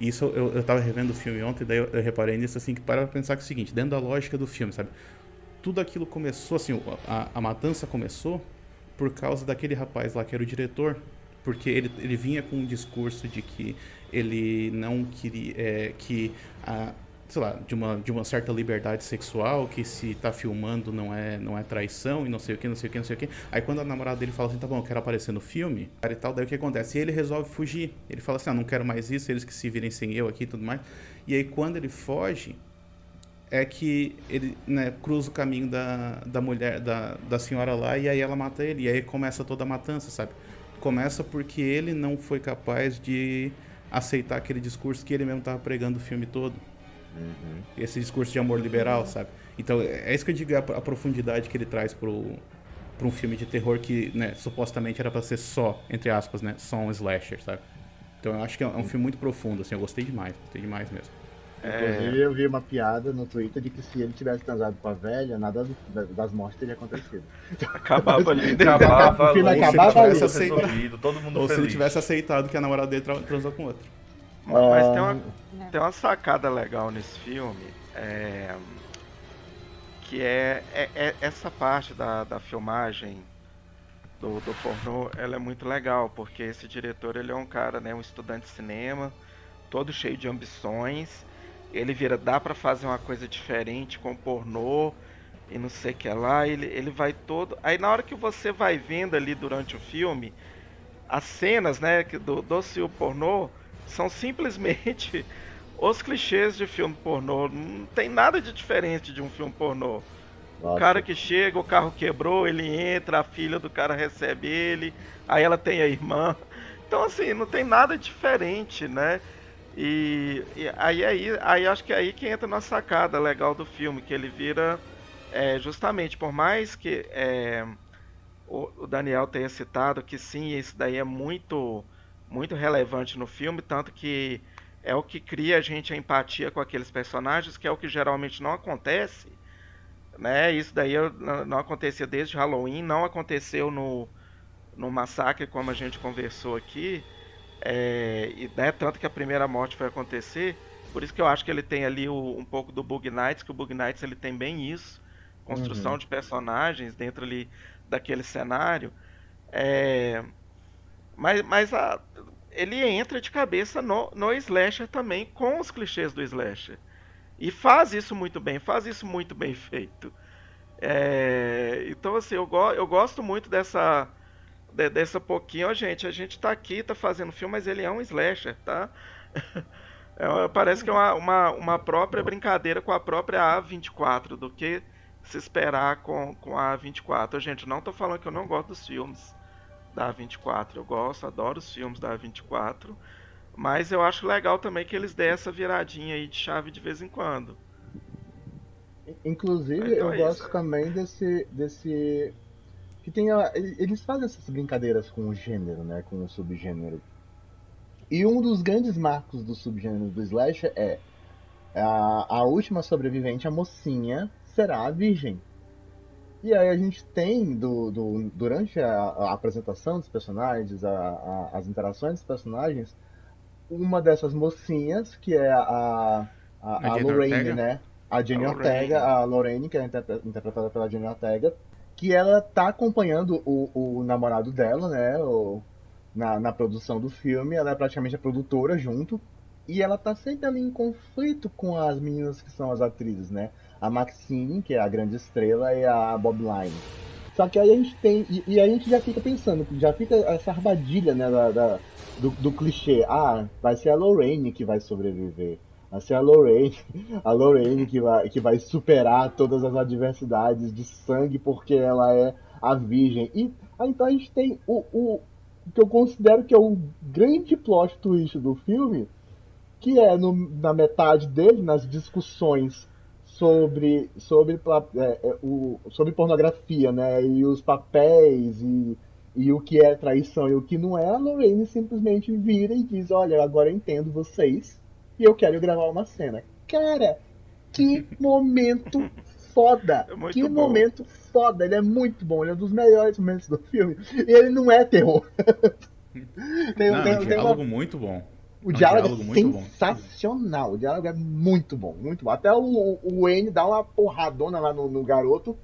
Isso eu, eu tava revendo o filme ontem, daí eu, eu reparei nisso, assim, que para pensar que é o seguinte, dentro da lógica do filme, sabe? Tudo aquilo começou, assim, a, a matança começou por causa daquele rapaz lá que era o diretor, porque ele, ele vinha com um discurso de que ele não queria é, que a sei lá, de uma, de uma certa liberdade sexual, que se tá filmando não é, não é traição e não sei o que, não sei o que, não sei o que. Aí quando a namorada dele fala assim, tá bom, eu quero aparecer no filme, e tal, daí o que acontece? E ele resolve fugir. Ele fala assim, ah, não quero mais isso, eles que se virem sem eu aqui e tudo mais. E aí quando ele foge, é que ele né, cruza o caminho da, da mulher, da, da senhora lá, e aí ela mata ele. E aí começa toda a matança, sabe? Começa porque ele não foi capaz de aceitar aquele discurso que ele mesmo estava pregando o filme todo. Uhum. Esse discurso de amor liberal, uhum. sabe? Então, é isso que eu digo, a, a profundidade que ele traz pro, pro um filme de terror que, né, supostamente era para ser só, entre aspas, né, só um slasher, sabe? Então, eu acho que é um, é filme muito profundo, assim, eu gostei demais, gostei demais mesmo. Inclusive, eu vi uma piada no Twitter de que se ele tivesse transado com a velha, nada das mortes teria acontecido. Acabava ali. Acabava O filme ali, acabava tivesse ali. resolvido, todo mundo Ou se ele feliz. tivesse aceitado que a namorada dele tra- transou com outro. Mas tem Ah, uma, tem uma sacada legal nesse filme. é, que é, é- é essa parte da, da filmagem do, do pornô, ela é muito legal, porque esse diretor ele é um cara, né, um estudante de cinema, todo cheio de ambições. Ele vira, dá pra fazer uma coisa diferente com pornô e não sei o que lá. Ele, ele vai todo. Aí na hora que você vai vendo ali durante o filme, as cenas, né, que do, do filme pornô são simplesmente os clichês de filme pornô. Não tem nada de diferente de um filme pornô. O nossa. cara que chega, o carro quebrou, ele entra, a filha do cara recebe ele, aí ela tem a irmã. Então assim, não tem nada diferente, né? E, e aí, aí, aí acho que é aí que entra na sacada legal do filme, que ele vira é, justamente, por mais que é, o, o Daniel tenha citado que sim, isso daí é muito, muito relevante no filme, tanto que é o que cria a gente a empatia com aqueles personagens, que é o que geralmente não acontece né? Isso daí não acontecia desde Halloween, não aconteceu no, no massacre como a gente conversou aqui, é, e né, tanto que a primeira morte foi acontecer. Por isso que eu acho que ele tem ali o- um pouco do Bug Nights, que o Bug Nights ele tem bem isso, construção Uhum. de personagens dentro ali daquele cenário. É, mas mas a- ele entra de cabeça no, no slasher também com os clichês do slasher. E faz isso muito bem, faz isso muito bem feito. É, então, assim, eu, go- eu gosto muito dessa. De- dessa pouquinho. Ó, gente, a gente tá aqui, tá fazendo filme, mas ele é um slasher, tá? É, parece que é uma, uma, uma própria brincadeira com a própria A24 do que se esperar com, com a A24. Gente, não tô falando que eu não gosto dos filmes da A24. Eu gosto, adoro os filmes da A24. Mas eu acho legal também que eles dêem essa viradinha aí de chave de vez em quando. Inclusive, Então eu é gosto também desse. desse. Que tem a- eles fazem essas brincadeiras com o gênero, né? Com o subgênero. E um dos grandes marcos do subgênero do slasher é a, a última sobrevivente, a mocinha, será a virgem. E aí a gente tem, do, do- durante a, a apresentação dos personagens, a- a- as interações dos personagens, uma dessas mocinhas, que é a, a, Lorraine, Ortega? né? A Jenny A Ortega, Lorraine. a Lorraine, que é interpre- interpretada pela Jenny Ortega, que ela tá acompanhando o, o namorado dela, né? O, na, na produção do filme, ela é praticamente a produtora junto. E ela tá sempre ali em conflito com as meninas que são as atrizes, né? A Maxine, que é a grande estrela, e a Bob Line. Só que aí a gente tem. E, e aí a gente já fica pensando, já fica essa armadilha, né, da, da- do, do clichê. Ah, vai ser a Lorraine que vai sobreviver. Vai ser a Lorraine, a Lorraine que vai, que vai superar todas as adversidades de sangue porque ela é a virgem. E aí, então a gente tem o, o, que eu considero que é o grande plot twist do filme, que é no- na metade dele, nas discussões sobre, sobre, é, é, o, sobre pornografia, né? E os papéis e, e o que é traição e o que não é, a Lorraine simplesmente vira e diz, olha, agora eu entendo vocês e eu quero gravar uma cena. Cara, que momento foda! É muito que bom. momento foda! Ele é muito bom, ele é um dos melhores momentos do filme. E ele não é terror. tem, Não, tem- um tem diálogo uma- muito bom. o um diálogo, diálogo é muito bom. sensacional. O diálogo é muito bom, muito bom. Até o, o Wayne dá uma porradona lá no, no garoto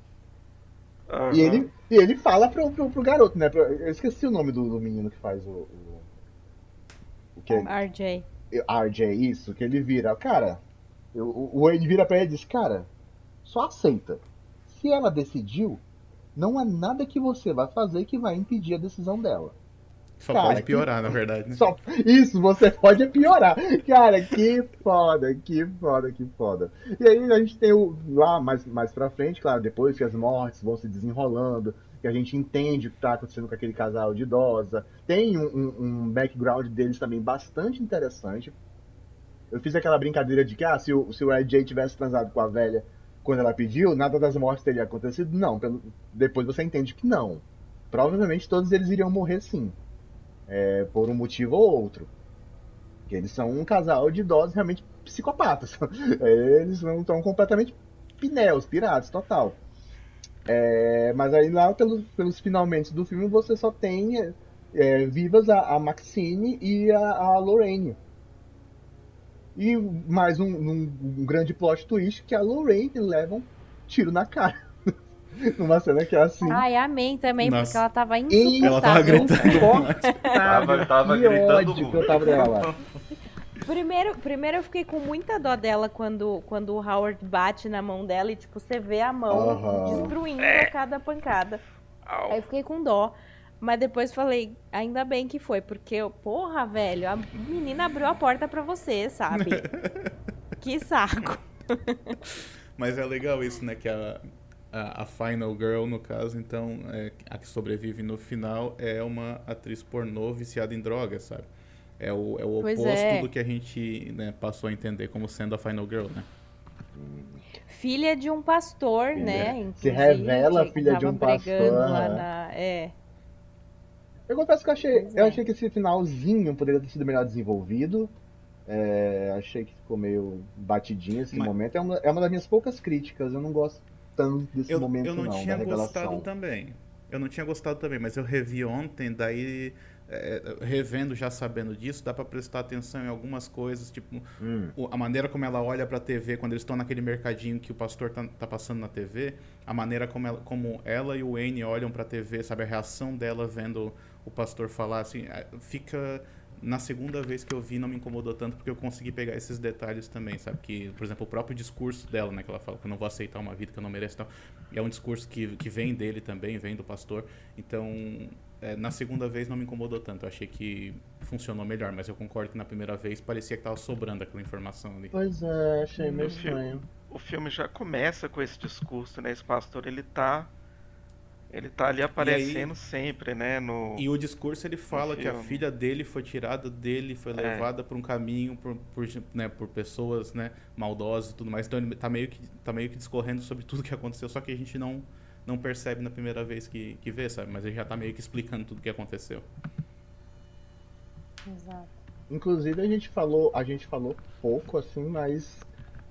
Aham. e ele, e ele fala pro, pro, pro garoto, né? Pro- eu esqueci o nome do, do menino que faz o. O, o que é, RJ. RJ, isso, que ele vira. Cara, eu- o Wayne vira pra ele e diz: Cara, só aceita. Se ela decidiu, não há nada que você vai fazer que vai impedir a decisão dela. Só Cara, pode que- piorar, na verdade. Né? Só isso, você pode piorar. Cara, que foda, que foda, que foda. E aí a gente tem o lá mais, mais pra frente, claro, depois que as mortes vão se desenrolando, que a gente entende o que tá acontecendo com aquele casal de idosa. Tem um, um- um background deles também bastante interessante. Eu fiz aquela brincadeira de que, ah, se o, se o RJ tivesse transado com a velha quando ela pediu, nada das mortes teria acontecido. Não, pelo- depois você entende que não. Provavelmente todos eles iriam morrer sim é, por um motivo ou outro. Que eles são um casal de idosos realmente psicopatas. Eles não estão completamente pneus, piratas, total. É, mas aí lá pelos, pelos finalmente do filme você só tem é, vivas a, a, Maxine e a, a Lorraine. E mais um, um, um, grande plot twist que a Lorraine leva um tiro na cara. Numa cena que é assim. Ai, amém também, Nossa. porque ela tava insuportável. Ela tava gritando. tava, tava gritando. Que eu tava dela. Primeiro, primeiro eu fiquei com muita dó dela quando, quando o Howard bate na mão dela e, tipo, você vê a mão uhum. destruindo a cada pancada. Aí eu fiquei com dó. Mas depois falei, ainda bem que foi, porque, porra, velho, a menina abriu a porta para você, sabe? que saco. Mas é legal isso, né? Que a, a, a Final Girl, no caso, então, é, a que sobrevive no final, é uma atriz pornô viciada em drogas, sabe? É o, é o oposto é. do que a gente né, passou a entender como sendo a Final Girl, né? Filha de um pastor, né? Se revela filha de um pastor. Na... É. Eu confesso que eu achei, eu é. achei que esse finalzinho poderia ter sido melhor desenvolvido. É, achei que ficou meio batidinho esse Mas... momento. É uma, é uma das minhas poucas críticas. Eu não gosto tanto desse eu, momento, eu não. não tinha gostado também. Eu não tinha gostado também, mas eu revi ontem, daí é, revendo já sabendo disso, dá para prestar atenção em algumas coisas, tipo hum. a maneira como ela olha para a TV quando eles estão naquele mercadinho que o pastor tá, tá passando na TV, a maneira como ela, como ela e o Wayne olham para a TV, sabe a reação dela vendo o pastor falar assim, é, fica na segunda vez que eu vi não me incomodou tanto porque eu consegui pegar esses detalhes também, sabe? Que, por exemplo, o próprio discurso dela, né? Que ela fala que eu não vou aceitar uma vida que eu não mereço tal. É um discurso que, que vem dele também, vem do pastor. Então, é, na segunda vez não me incomodou tanto. Eu achei que funcionou melhor, mas eu concordo que na primeira vez parecia que tava sobrando aquela informação ali. Pois é, achei meio estranho. O filme já começa com esse discurso, né? Esse pastor, ele tá ele tá ali aparecendo aí, sempre, né? No, e o discurso ele fala que a filha dele foi tirada dele, foi é. levada por um caminho por, por, né, por pessoas né, maldosas e tudo mais. Então ele tá meio, que, tá meio que discorrendo sobre tudo que aconteceu, só que a gente não, não percebe na primeira vez que, que vê, sabe? Mas ele já tá meio que explicando tudo o que aconteceu. Exato. Inclusive a gente falou, a gente falou pouco assim, mas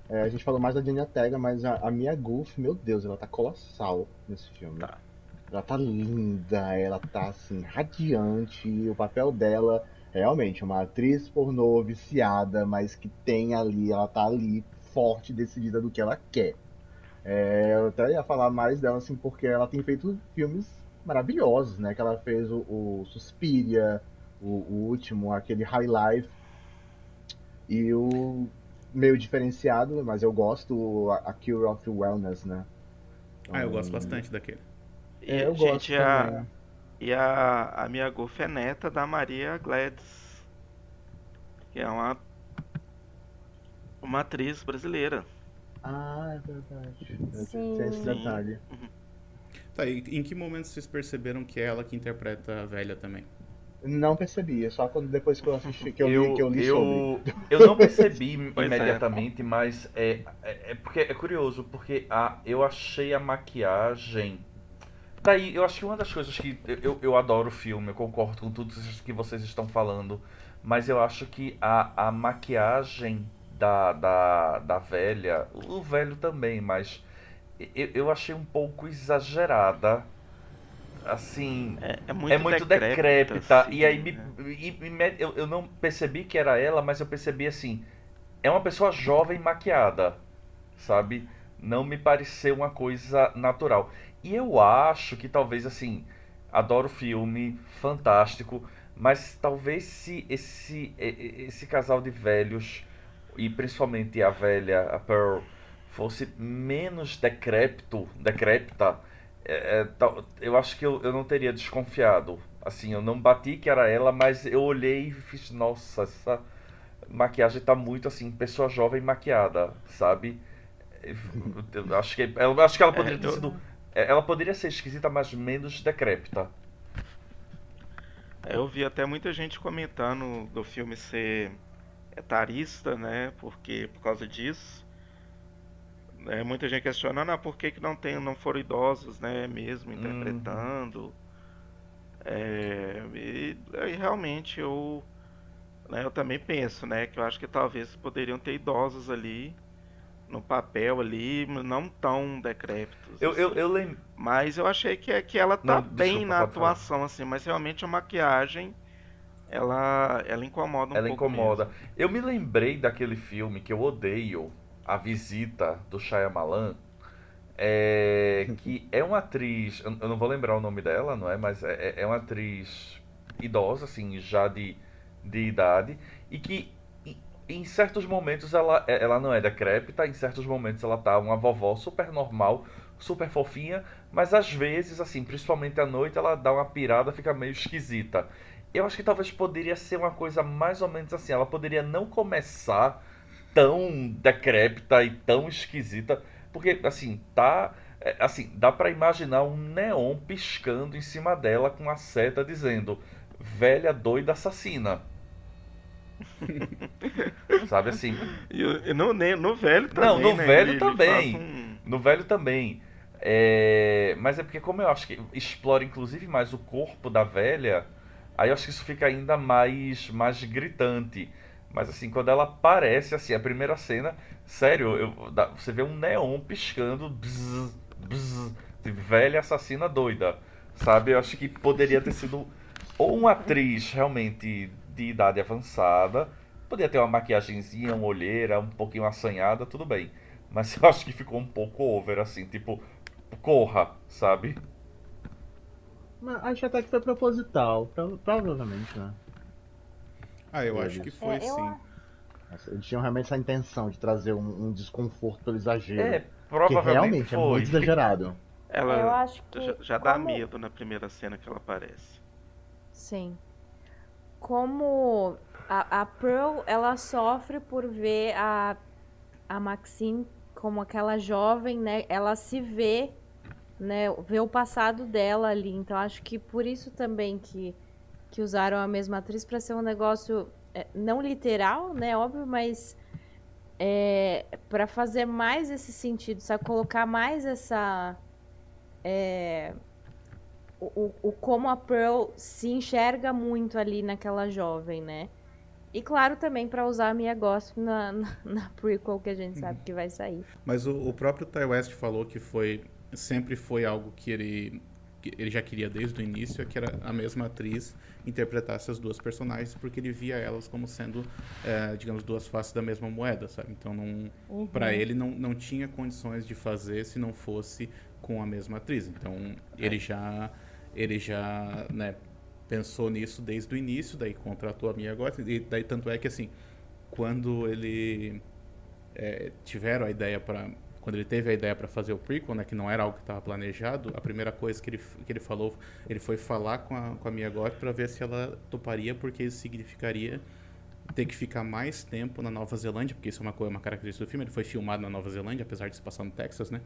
é, a gente falou mais da Diana Tega, mas a, a Mia Goof, meu Deus, ela tá colossal nesse filme. Tá. Ela tá linda, ela tá assim, radiante, o papel dela realmente uma atriz pornô viciada, mas que tem ali, ela tá ali forte, decidida do que ela quer. É, eu até ia falar mais dela, assim, porque ela tem feito filmes maravilhosos, né? Que ela fez o, o Suspiria, o, o, último, aquele High Life. E o meio diferenciado, mas eu gosto, a, a Cure of Wellness, né? Então, ah, eu gosto bastante daquele. E, é, eu gente, gosto a, e a, a minha Golf é neta da Maria Gladys, que é uma, uma atriz brasileira. Ah, é verdade. Sim. esse detalhe. Uhum. Tá, e em que momento vocês perceberam que é ela que interpreta a velha também? Não percebi, é só quando depois que eu assisti, que eu, eu li, que eu li eu, sobre. Eu não percebi é. imediatamente, é. mas é, é, é, porque é curioso, porque a, eu achei a maquiagem. Daí, eu acho que uma das coisas que. Eu, eu adoro o filme, eu concordo com tudo que vocês estão falando, mas eu acho que a, a maquiagem da, da, da velha, o velho também, mas eu, eu achei um pouco exagerada. Assim, é, é muito, é muito decrépita. decrépita assim, e aí me, e, me, eu, eu não percebi que era ela, mas eu percebi assim: é uma pessoa jovem maquiada, sabe? Não me pareceu uma coisa natural. E eu acho que talvez assim, adoro o filme, fantástico, mas talvez se esse, esse casal de velhos e principalmente a velha, a Pearl, fosse menos decrépito, decrépita, é, é, eu acho que eu, eu não teria desconfiado. Assim, eu não bati que era ela, mas eu olhei e fiz, nossa, essa maquiagem tá muito assim, pessoa jovem maquiada, sabe? Eu acho que, eu acho que ela poderia é, ter sido. É, ela poderia ser esquisita, mas menos decrépita. Eu vi até muita gente comentando do filme ser etarista, né? Porque por causa disso, né, muita gente questionando, ah, por que, que não tem, não foram idosos, né? Mesmo interpretando. Uhum. É, e, e, realmente eu né, eu também penso, né, que eu acho que talvez poderiam ter idosos ali no papel ali, não tão decrépitos. Eu, assim. eu, eu lembro. Mas eu achei que, que ela tá Não, bem desculpa, na atuação, assim, mas realmente a maquiagem ela, ela incomoda um Ela pouco. incomoda. mesmo. Eu me lembrei daquele filme que eu odeio, A Visita, do Shyamalan, é, que é uma atriz, eu não vou lembrar o nome dela, não é? Mas é, é- é uma atriz idosa, assim, já de, de idade, e que em- em certos momentos ela, é- ela não é decrépita, em certos momentos ela tá uma vovó super normal, super fofinha, mas às vezes, assim, principalmente à noite, ela dá uma pirada, fica meio esquisita. Eu acho que talvez poderia ser uma coisa mais ou menos assim. Ela poderia não começar tão decrépita e tão esquisita, porque assim, tá, é, assim, dá pra imaginar um neon piscando em cima dela com a seta dizendo: "Velha doida assassina". Sabe assim? E, o- no, no velho também. no né, velho ele também. faz um- No velho também. É, Mas é porque como eu acho que explora inclusive mais o corpo da velha, aí eu acho que isso fica ainda mais, mais gritante. Mas assim, quando ela aparece, assim, a primeira cena, sério, eu- dá- você vê um neon piscando, bzz, bzz, de velha assassina doida. Sabe? Eu acho que poderia ter sido ou uma atriz realmente de idade avançada, poderia ter uma maquiagenzinha, uma olheira, um pouquinho assanhada, tudo bem. Mas eu acho que ficou um pouco over, assim, tipo, corra, sabe? Acho até que foi proposital, pro- provavelmente, né? Ah, eu É, acho que foi É, eu sim. Nossa, Eles tinham realmente essa intenção de trazer um, um desconforto pelo exagero. É, que provavelmente realmente é foi. muito exagerado. Ela eu acho que já, já dá como- medo na primeira cena que ela aparece. Sim. Como a, a Pearl, ela sofre por ver a, a Maxine como aquela jovem, né? Ela se vê, né? Vê o passado dela ali. Então acho que por isso também que, que usaram a mesma atriz para ser um negócio é, não literal, né? Óbvio, mas é, para fazer mais esse sentido, sabe? Colocar mais essa é, o, o- como a Pearl se enxerga muito ali naquela jovem, né? E claro também para usar a Mia Goth na, na, na prequel que a gente sabe que vai sair. Mas o, o próprio Ty West falou que foi sempre foi algo que ele que ele já queria desde o início, é que era a mesma atriz interpretasse as duas personagens, porque ele via elas como sendo, eh, digamos, duas faces da mesma moeda, sabe? Então, não, Uhum. para ele não, não tinha condições de fazer se não fosse com a mesma atriz. Então, ele já ele já, né, pensou nisso desde o início, daí contratou a Mia Goth, e daí tanto é que assim, quando ele é, tiveram a ideia para quando ele teve a ideia para fazer o prequel, né, que não era algo que estava planejado, a primeira coisa que ele, que ele falou, ele foi falar com a, com a Mia Goth para ver se ela toparia, porque isso significaria ter que ficar mais tempo na Nova Zelândia, porque isso é uma coisa, uma característica do filme, ele foi filmado na Nova Zelândia, apesar de se passar no Texas, né?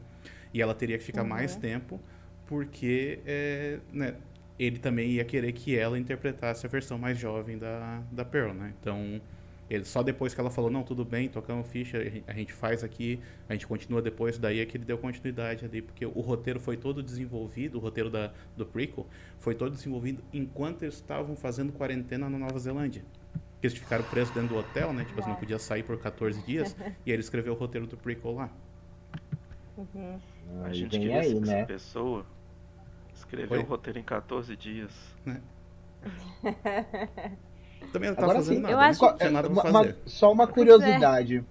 E ela teria que ficar Uhum. mais tempo, porque é, né, ele também ia querer que ela interpretasse a versão mais jovem da, da Pearl, né? Então, ele, só depois que ela falou, não, tudo bem, tocamos ficha, a gente- faz aqui, a gente continua depois, daí é que ele deu continuidade ali, porque o roteiro foi todo desenvolvido, o roteiro da, do prequel foi todo desenvolvido enquanto eles estavam fazendo quarentena na Nova Zelândia. Porque eles ficaram presos dentro do hotel, né? Tipo, assim, não podia sair por 14 dias, e aí ele escreveu o roteiro do prequel lá. Uhum. A gente queria aí, essa né? pessoa escreveu Oi? o roteiro em 14 dias. Também não tava Agora fazendo sim, nada, eu né? acho- não tinha nada Uma- pra uma- fazer. só uma curiosidade.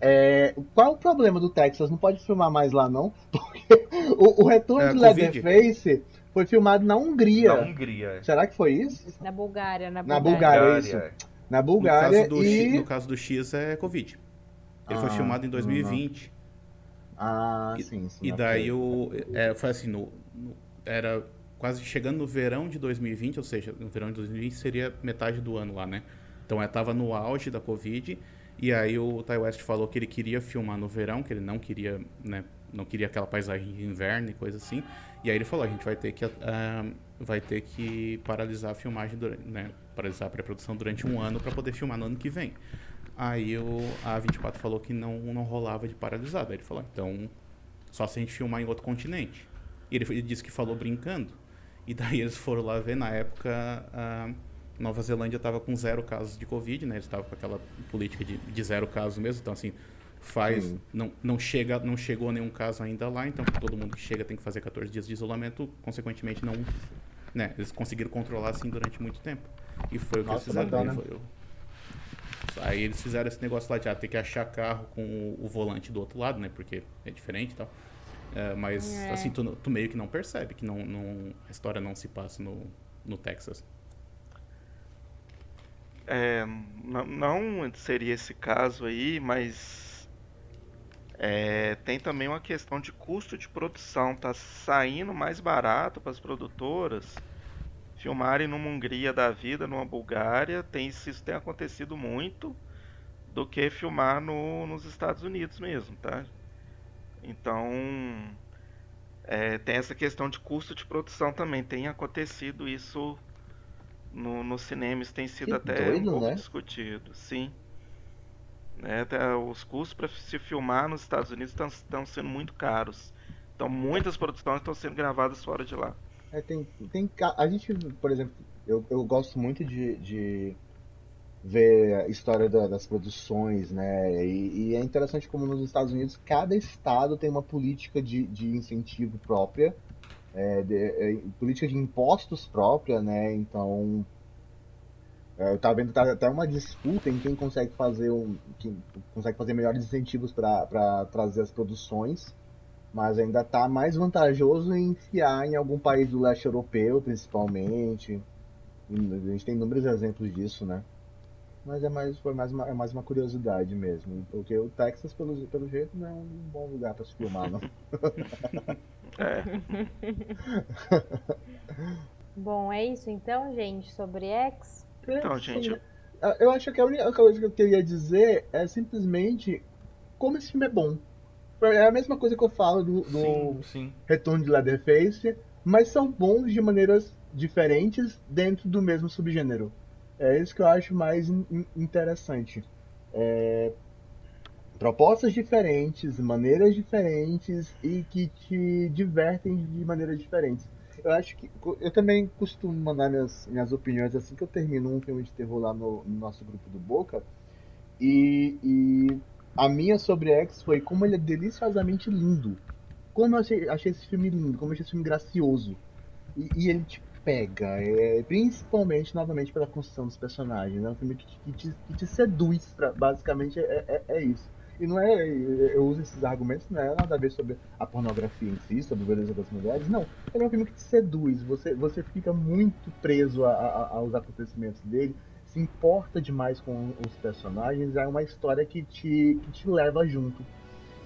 É, qual o problema do Texas? Não pode filmar mais lá, não? Porque o, o retorno É, de. Leatherface foi filmado na Hungria. Na Hungria. é. Será que foi isso? Na Bulgária, na Na Bulgária. Bulgária, isso. é. Na No Bulgária caso, do e... X, no caso do X é Covid. Ele foi Ah, filmado em 2020. Ah, E- sim, sim. E daí o, é, foi assim, no, no- era quase chegando no verão de 2020, ou seja, no verão de 2020 seria metade do ano lá, né? Então é, tava no auge da Covid, e aí o Ty West falou que ele queria filmar no verão, que ele não queria, né, não queria aquela paisagem de inverno e coisa assim. E aí ele falou, a gente vai ter que ah, vai ter que paralisar a filmagem, durante, né, paralisar a pré-produção durante um ano para poder filmar no ano que vem. Aí o, a 24 falou que não, não rolava de paralisar. Daí ele falou, então só se a gente filmar em outro continente. E ele, ele disse que falou brincando. E daí eles foram lá ver, na época, a Nova Zelândia estava com zero casos de Covid, né? Eles estavam com aquela política de, de zero casos mesmo, então assim, faz, não, não, chega, não chegou nenhum caso ainda lá, então todo mundo que chega tem que fazer 14 dias de isolamento, consequentemente não, né? Eles conseguiram controlar assim durante muito tempo. E foi o que Nossa, eles fizeram. Né? Foi, Aí eles fizeram esse negócio lá de ah, ter que achar carro com o, o, volante do outro lado, né? Porque é diferente e tal. É, mas, é. assim, tu, tu, meio que não percebe que não, não, a história não se passa no, no Texas. É, não seria esse caso aí, mas é, tem também uma questão de custo de produção. Tá saindo mais barato para as produtoras filmarem numa Hungria da vida, numa Bulgária, tem, isso tem acontecido muito do que filmar no, nos Estados Unidos mesmo, tá? Então é, tem essa questão de custo de produção também. Tem acontecido isso no, no cinema, isso tem sido que até doido, um pouco né? discutido, sim. É, os custos para se filmar nos Estados Unidos estão sendo muito caros. Então muitas produções estão sendo gravadas fora de lá. É, tem, tem, a gente, por exemplo, eu, eu gosto muito de, de ver a história da, das produções, né? E, e, é interessante como nos Estados Unidos cada estado tem uma política de, de incentivo própria, é, de, é, política de impostos própria, né? Então é, eu tava vendo tá até uma disputa em quem consegue fazer um, quem consegue fazer melhores incentivos para trazer as produções mas ainda está mais vantajoso em enfiar em algum país do leste europeu, principalmente. A gente tem inúmeros exemplos disso, né? Mas é mais, foi mais uma, é mais uma curiosidade mesmo. Porque o Texas, pelo, pelo jeito, não é um bom lugar para se filmar, não. é. bom, é isso então, gente, sobre X. Então, gente. Eu acho que a única coisa que eu queria dizer é simplesmente como esse filme é bom. É a mesma coisa que eu falo do, do sim, sim. Retorno de Leatherface, mas são bons de maneiras diferentes dentro do mesmo subgênero. É isso que eu acho mais in interessante. É, propostas diferentes, maneiras diferentes e que te divertem de maneiras diferentes. Eu acho que. Eu também costumo mandar minhas, minhas opiniões assim que eu termino um filme de terror lá no, no nosso grupo do Boca. E, e a minha sobre X foi como ele é deliciosamente lindo. Como eu achei, achei esse filme lindo, como eu achei esse filme gracioso. E, e ele te pega, é, principalmente, novamente, pela construção dos personagens. É um filme que, que, te, que te, seduz, pra, basicamente é, é, é, isso. E não é, eu uso esses argumentos, não é nada a ver sobre a pornografia em si, sobre a beleza das mulheres, não. Ele é um filme que te seduz, você, você fica muito preso a, a, aos acontecimentos dele, se importa demais com os personagens, é uma história que te, que te leva junto.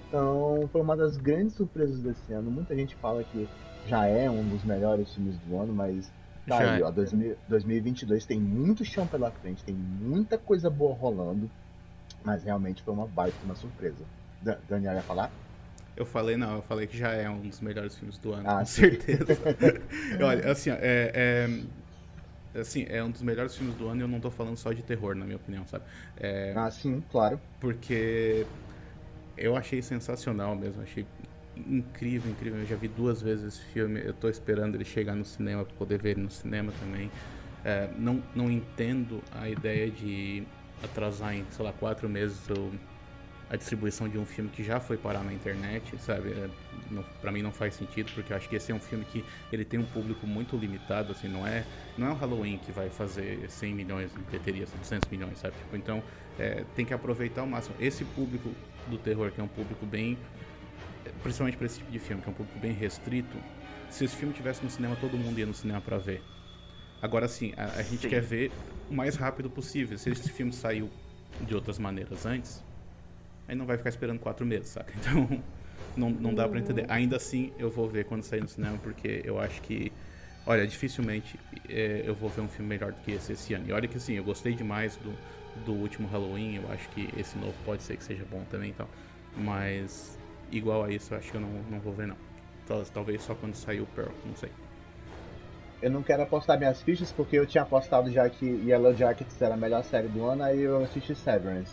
Então, foi uma das grandes surpresas desse ano. Muita gente fala que já é um dos melhores filmes do ano, mas tá já aí, é. ó, 2022 tem muito chão pela frente, tem muita coisa boa rolando, mas realmente foi uma baita, uma surpresa. Da Daniel ia falar? Eu falei, não, eu falei que já é um dos melhores filmes do ano, ah, com sim. certeza. Olha, assim, é, é, assim, é um dos melhores filmes do ano e eu não tô falando só de terror, na minha opinião, sabe? É, ah, sim, claro. Porque eu achei sensacional mesmo, achei incrível, incrível. Eu já vi duas vezes esse filme, eu tô esperando ele chegar no cinema para poder ver ele no cinema também. É, não, não entendo a ideia de atrasar em, sei lá, quatro meses a distribuição de um filme que já foi parar na internet, sabe? É, para mim não faz sentido, porque eu acho que esse é um filme que ele tem um público muito limitado, assim, não é, não é um Halloween que vai fazer 100 milhões de bilheteria, 200 milhões, sabe? Tipo, então, é, tem que aproveitar ao máximo. Esse público do terror, que é um público bem, principalmente para esse tipo de filme, que é um público bem restrito, se esse filme tivesse no cinema, todo mundo ia no cinema para ver. Agora sim, a, a gente sim. quer ver o mais rápido possível. Se esse filme saiu de outras maneiras antes, aí não vai ficar esperando quatro meses, saca? Então, não, não dá para entender. Ainda assim, eu vou ver quando sair no cinema, porque eu acho que, olha, dificilmente é, eu vou ver um filme melhor do que esse esse ano. E olha que assim, eu gostei demais do, do último Halloween, eu acho que esse novo pode ser que seja bom também e tal. Mas, igual a isso, eu acho que eu não, não vou ver, não. Talvez só quando sair o Pearl, não sei. Eu não quero apostar minhas fichas porque eu tinha apostado já que Yellow Jackets era a melhor série do ano, aí eu assisti Severance.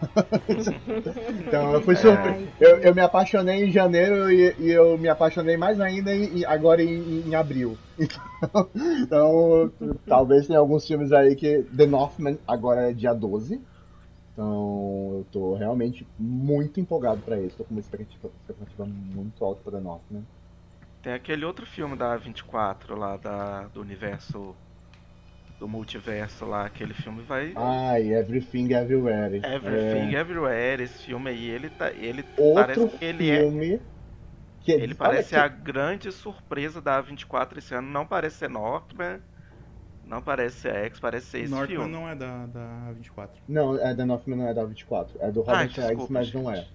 então eu fui surpreso. Eu, eu me apaixonei em janeiro e, e eu me apaixonei mais ainda em, agora em, em abril. Então, então, talvez tenha alguns filmes aí que. The Northman agora é dia 12. Então eu tô realmente muito empolgado pra isso. Tô com uma expectativa, expectativa muito alta pra The Northman. Tem aquele outro filme da 24 lá, da, do universo do multiverso lá, aquele filme vai. Ai, Everything Everywhere. Everything é... Everywhere, esse filme aí, ele tá. Ele Outro parece que ele é. que ele parece a grande surpresa da A24 esse ano. Não parece ser Northman, não parece ser X, parece ser esse Northman filme. não é da, da A24. Não, é da Northman não é da A24. É do Robert ah, Eggs, mas não é.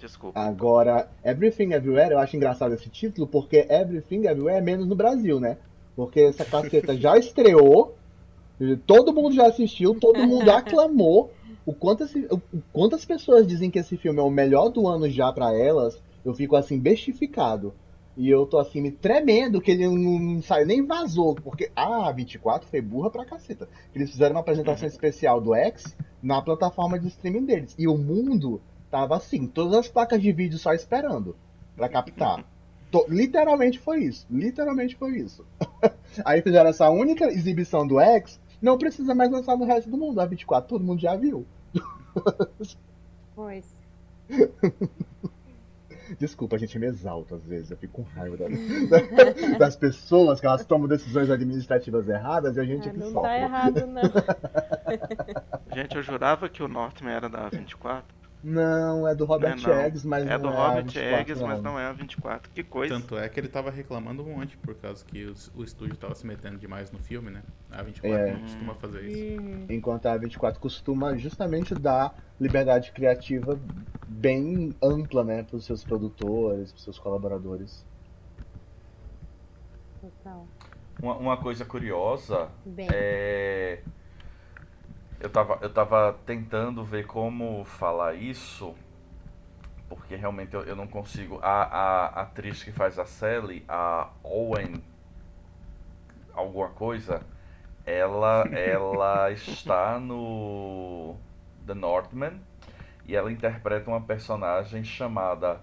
Desculpa. Agora, Everything Everywhere, eu acho engraçado esse título, porque Everything Everywhere é menos no Brasil, né? Porque essa caceta já estreou, todo mundo já assistiu, todo mundo aclamou. O quanto esse, o, quantas pessoas dizem que esse filme é o melhor do ano já para elas, eu fico assim, bestificado. E eu tô assim, me tremendo que ele não, não saiu nem vazou, porque a ah, 24 foi burra pra caceta. Eles fizeram uma apresentação uhum. especial do X na plataforma de streaming deles. E o mundo tava assim, todas as placas de vídeo só esperando para captar. Tô, literalmente foi isso. Literalmente foi isso. Aí fizeram essa única exibição do X, não precisa mais lançar no resto do mundo. A 24, todo mundo já viu. Pois. Desculpa, a gente me exalta às vezes, eu fico com raiva das, das pessoas que elas tomam decisões administrativas erradas e a gente ah, que não sofre. tá errado, não. gente, eu jurava que o Northman era da 24. Não, é do Robert não, não. Eggs, mas é não do é Robert 24, Eggs, mas não é a 24. Que coisa. Tanto é que ele tava reclamando um monte por causa que os, o estúdio tava se metendo demais no filme, né? A 24 É. não costuma fazer isso. Enquanto a 24 costuma justamente dar liberdade criativa bem ampla, né, para os seus produtores, para os seus colaboradores. Total. Uma, uma coisa curiosa Bem. é. Eu tava, eu tava tentando ver como falar isso, porque realmente eu, eu não consigo. A, a atriz que faz a Sally, a Owen, alguma coisa, ela, ela está no The Northman e ela interpreta uma personagem chamada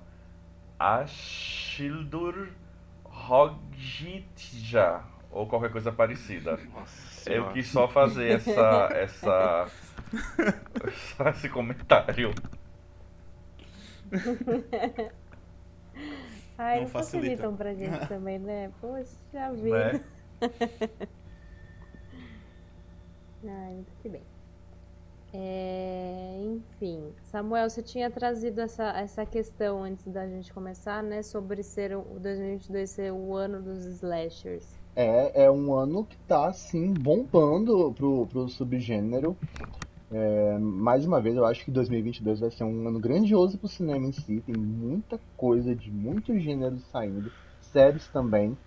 Ashildur Hogjitja ou qualquer coisa parecida. Nossa Eu senhora. quis só fazer essa, essa, só esse comentário. Ai, Não não facilita. facilitam pra gente também, né? Poxa Né? vida. Ai, muito que bem. É, enfim, Samuel, você tinha trazido essa, essa questão antes da gente começar, né? Sobre ser o o 2022 ser o ano dos slashers. É, é um ano que tá, assim, bombando pro, pro subgênero. É, mais uma vez, eu acho que 2022 vai ser um ano grandioso pro cinema em si. Tem muita coisa de muitos gêneros saindo, séries também.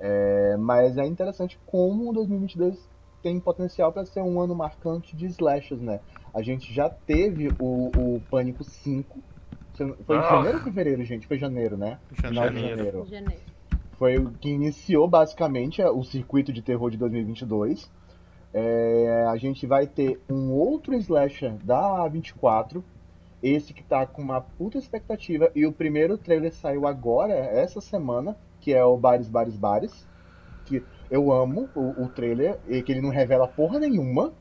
É, mas é interessante como 2022 tem potencial para ser um ano marcante de slashers, né? A gente já teve o, o Pânico 5. Foi em Ah. janeiro ou fevereiro, gente? Foi janeiro, né? Final de Janeiro. janeiro. Foi o que iniciou basicamente o circuito de terror de 2022. É, a gente vai ter um outro slasher da A24, esse que tá com uma puta expectativa. E o primeiro trailer saiu agora, essa semana, que é o Bares, Bares, Bares. Que eu amo o, o trailer, e que ele não revela porra nenhuma.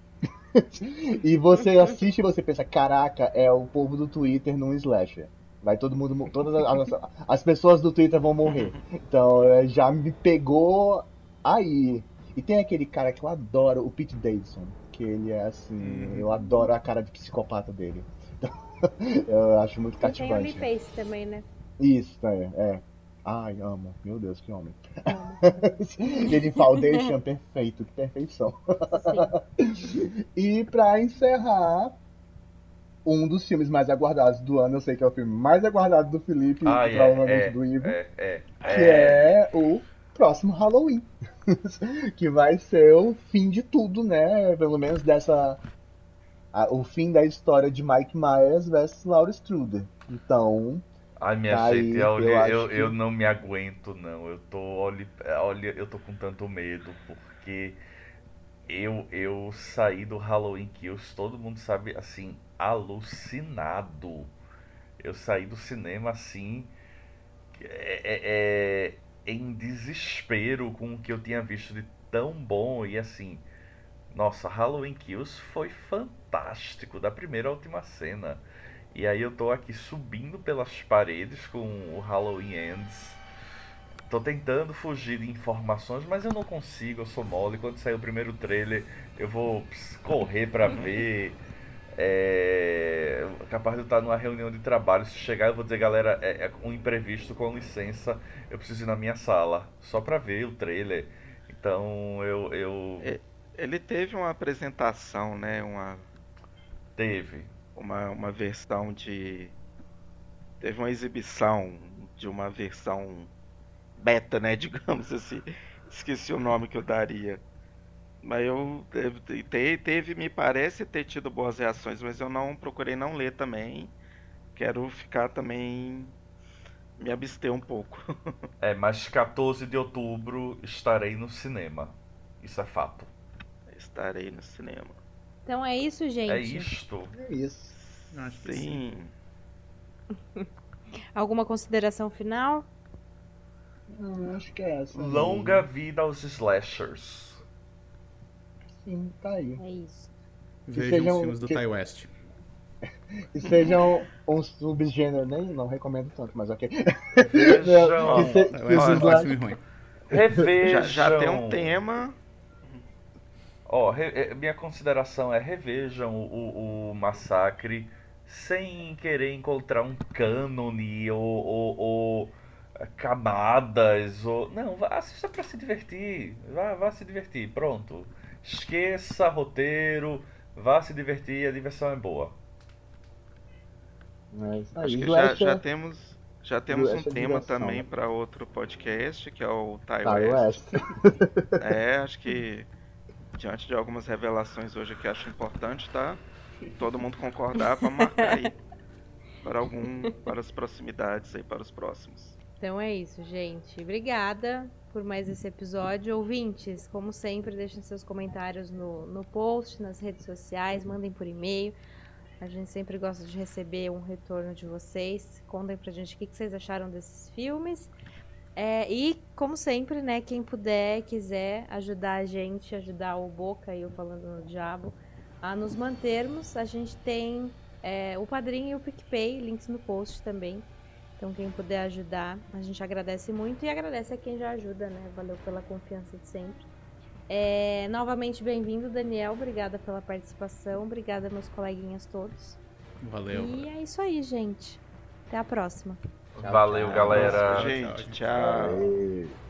e você assiste e você pensa, caraca, é o povo do Twitter num slasher. Vai todo mundo, todas as, as- as pessoas do Twitter vão morrer. Então é, já me pegou aí. E tem aquele cara que eu adoro, o Pete Davidson, que ele é assim, eu adoro a cara de psicopata dele. Então, eu acho muito E tem o cativante. Pace também, né? Isso, é, é. Ai, amo. Meu Deus, que homem. ele Foundation, perfeito, que perfeição. Sim. E pra encerrar, um dos filmes mais aguardados do ano, eu sei que é o filme mais aguardado do Felipe Ah, e é, provavelmente é, do Ivo, é, é, que é o próximo Halloween. que vai ser o fim de tudo, né? Pelo menos dessa. a- o fim da história de Mike Myers versus Laura Struder. Então, Ai, minha Tá aí, gente, eu eu, eu, que- não me aguento, não. Eu tô, olha, olha, eu tô com tanto medo, porque eu, eu saí do Halloween Kills, todo mundo sabe, assim, alucinado. Eu saí do cinema assim, é, é, é, em desespero com o que eu tinha visto de tão bom e assim. Nossa, Halloween Kills foi fantástico, da primeira à última cena. E aí eu tô aqui subindo pelas paredes com o Halloween Ends Tô tentando fugir de informações, mas eu não consigo, eu sou mole. Quando sair o primeiro trailer, eu vou correr para ver. É capaz de eu estar numa reunião de trabalho. Se chegar, eu vou dizer, galera, é, é um imprevisto, com licença, eu preciso ir na minha sala, só para ver o trailer. Então eu. eu... Ele teve uma apresentação, né? Uma. Teve. Uma, uma versão de. Teve uma exibição de uma versão beta, né? Digamos assim. Esqueci o nome que eu daria. Mas eu teve, teve, me parece ter tido boas reações, mas eu não procurei não ler também. Quero ficar também me abster um pouco. é, mas 14 de outubro estarei no cinema. Isso é fato. Estarei no cinema. Então é isso, gente. É isto. É isso. Acho que sim. Alguma consideração final? Não, acho que é essa. Longa vida aos slashers. Sim, tá aí. É isso. Vejam os filmes do que... Ty West. E sejam um subgênero, nem não recomendo tanto, mas ok. Vejam. que se, que Olha, filme ruim. Revejam. Já, já tem um tema. Ó, re, minha consideração é revejam o, o, o, massacre sem querer encontrar um cânone ou, ou, ou camadas ou não assista para se divertir vá, vá se divertir pronto esqueça roteiro vá se divertir a diversão é boa. É acho que já, já temos já temos um tema também para outro podcast que é o Ty West. é acho que diante de algumas revelações hoje que acho importante tá? Todo mundo concordar para marcar aí para algum para as proximidades aí para os próximos então é isso, gente. Obrigada por mais esse episódio. Ouvintes, como sempre, deixem seus comentários no, no post, nas redes sociais, mandem por e-mail. A gente sempre gosta de receber um retorno de vocês. Contem pra gente o que, que vocês acharam desses filmes. É, e, como sempre, né, quem puder, quiser ajudar a gente, ajudar o Boca e o Falando no Diabo a nos mantermos, a gente tem é, o Padrinho e o PicPay, links no post também. Então, quem puder ajudar, a gente agradece muito e agradece a quem já ajuda, né? Valeu pela confiança de sempre. É, novamente, bem-vindo, Daniel. Obrigada pela participação. Obrigada, meus coleguinhas todos. Valeu. E é isso aí, gente. Até a próxima. Valeu, galera. Gente, tchau. tchau.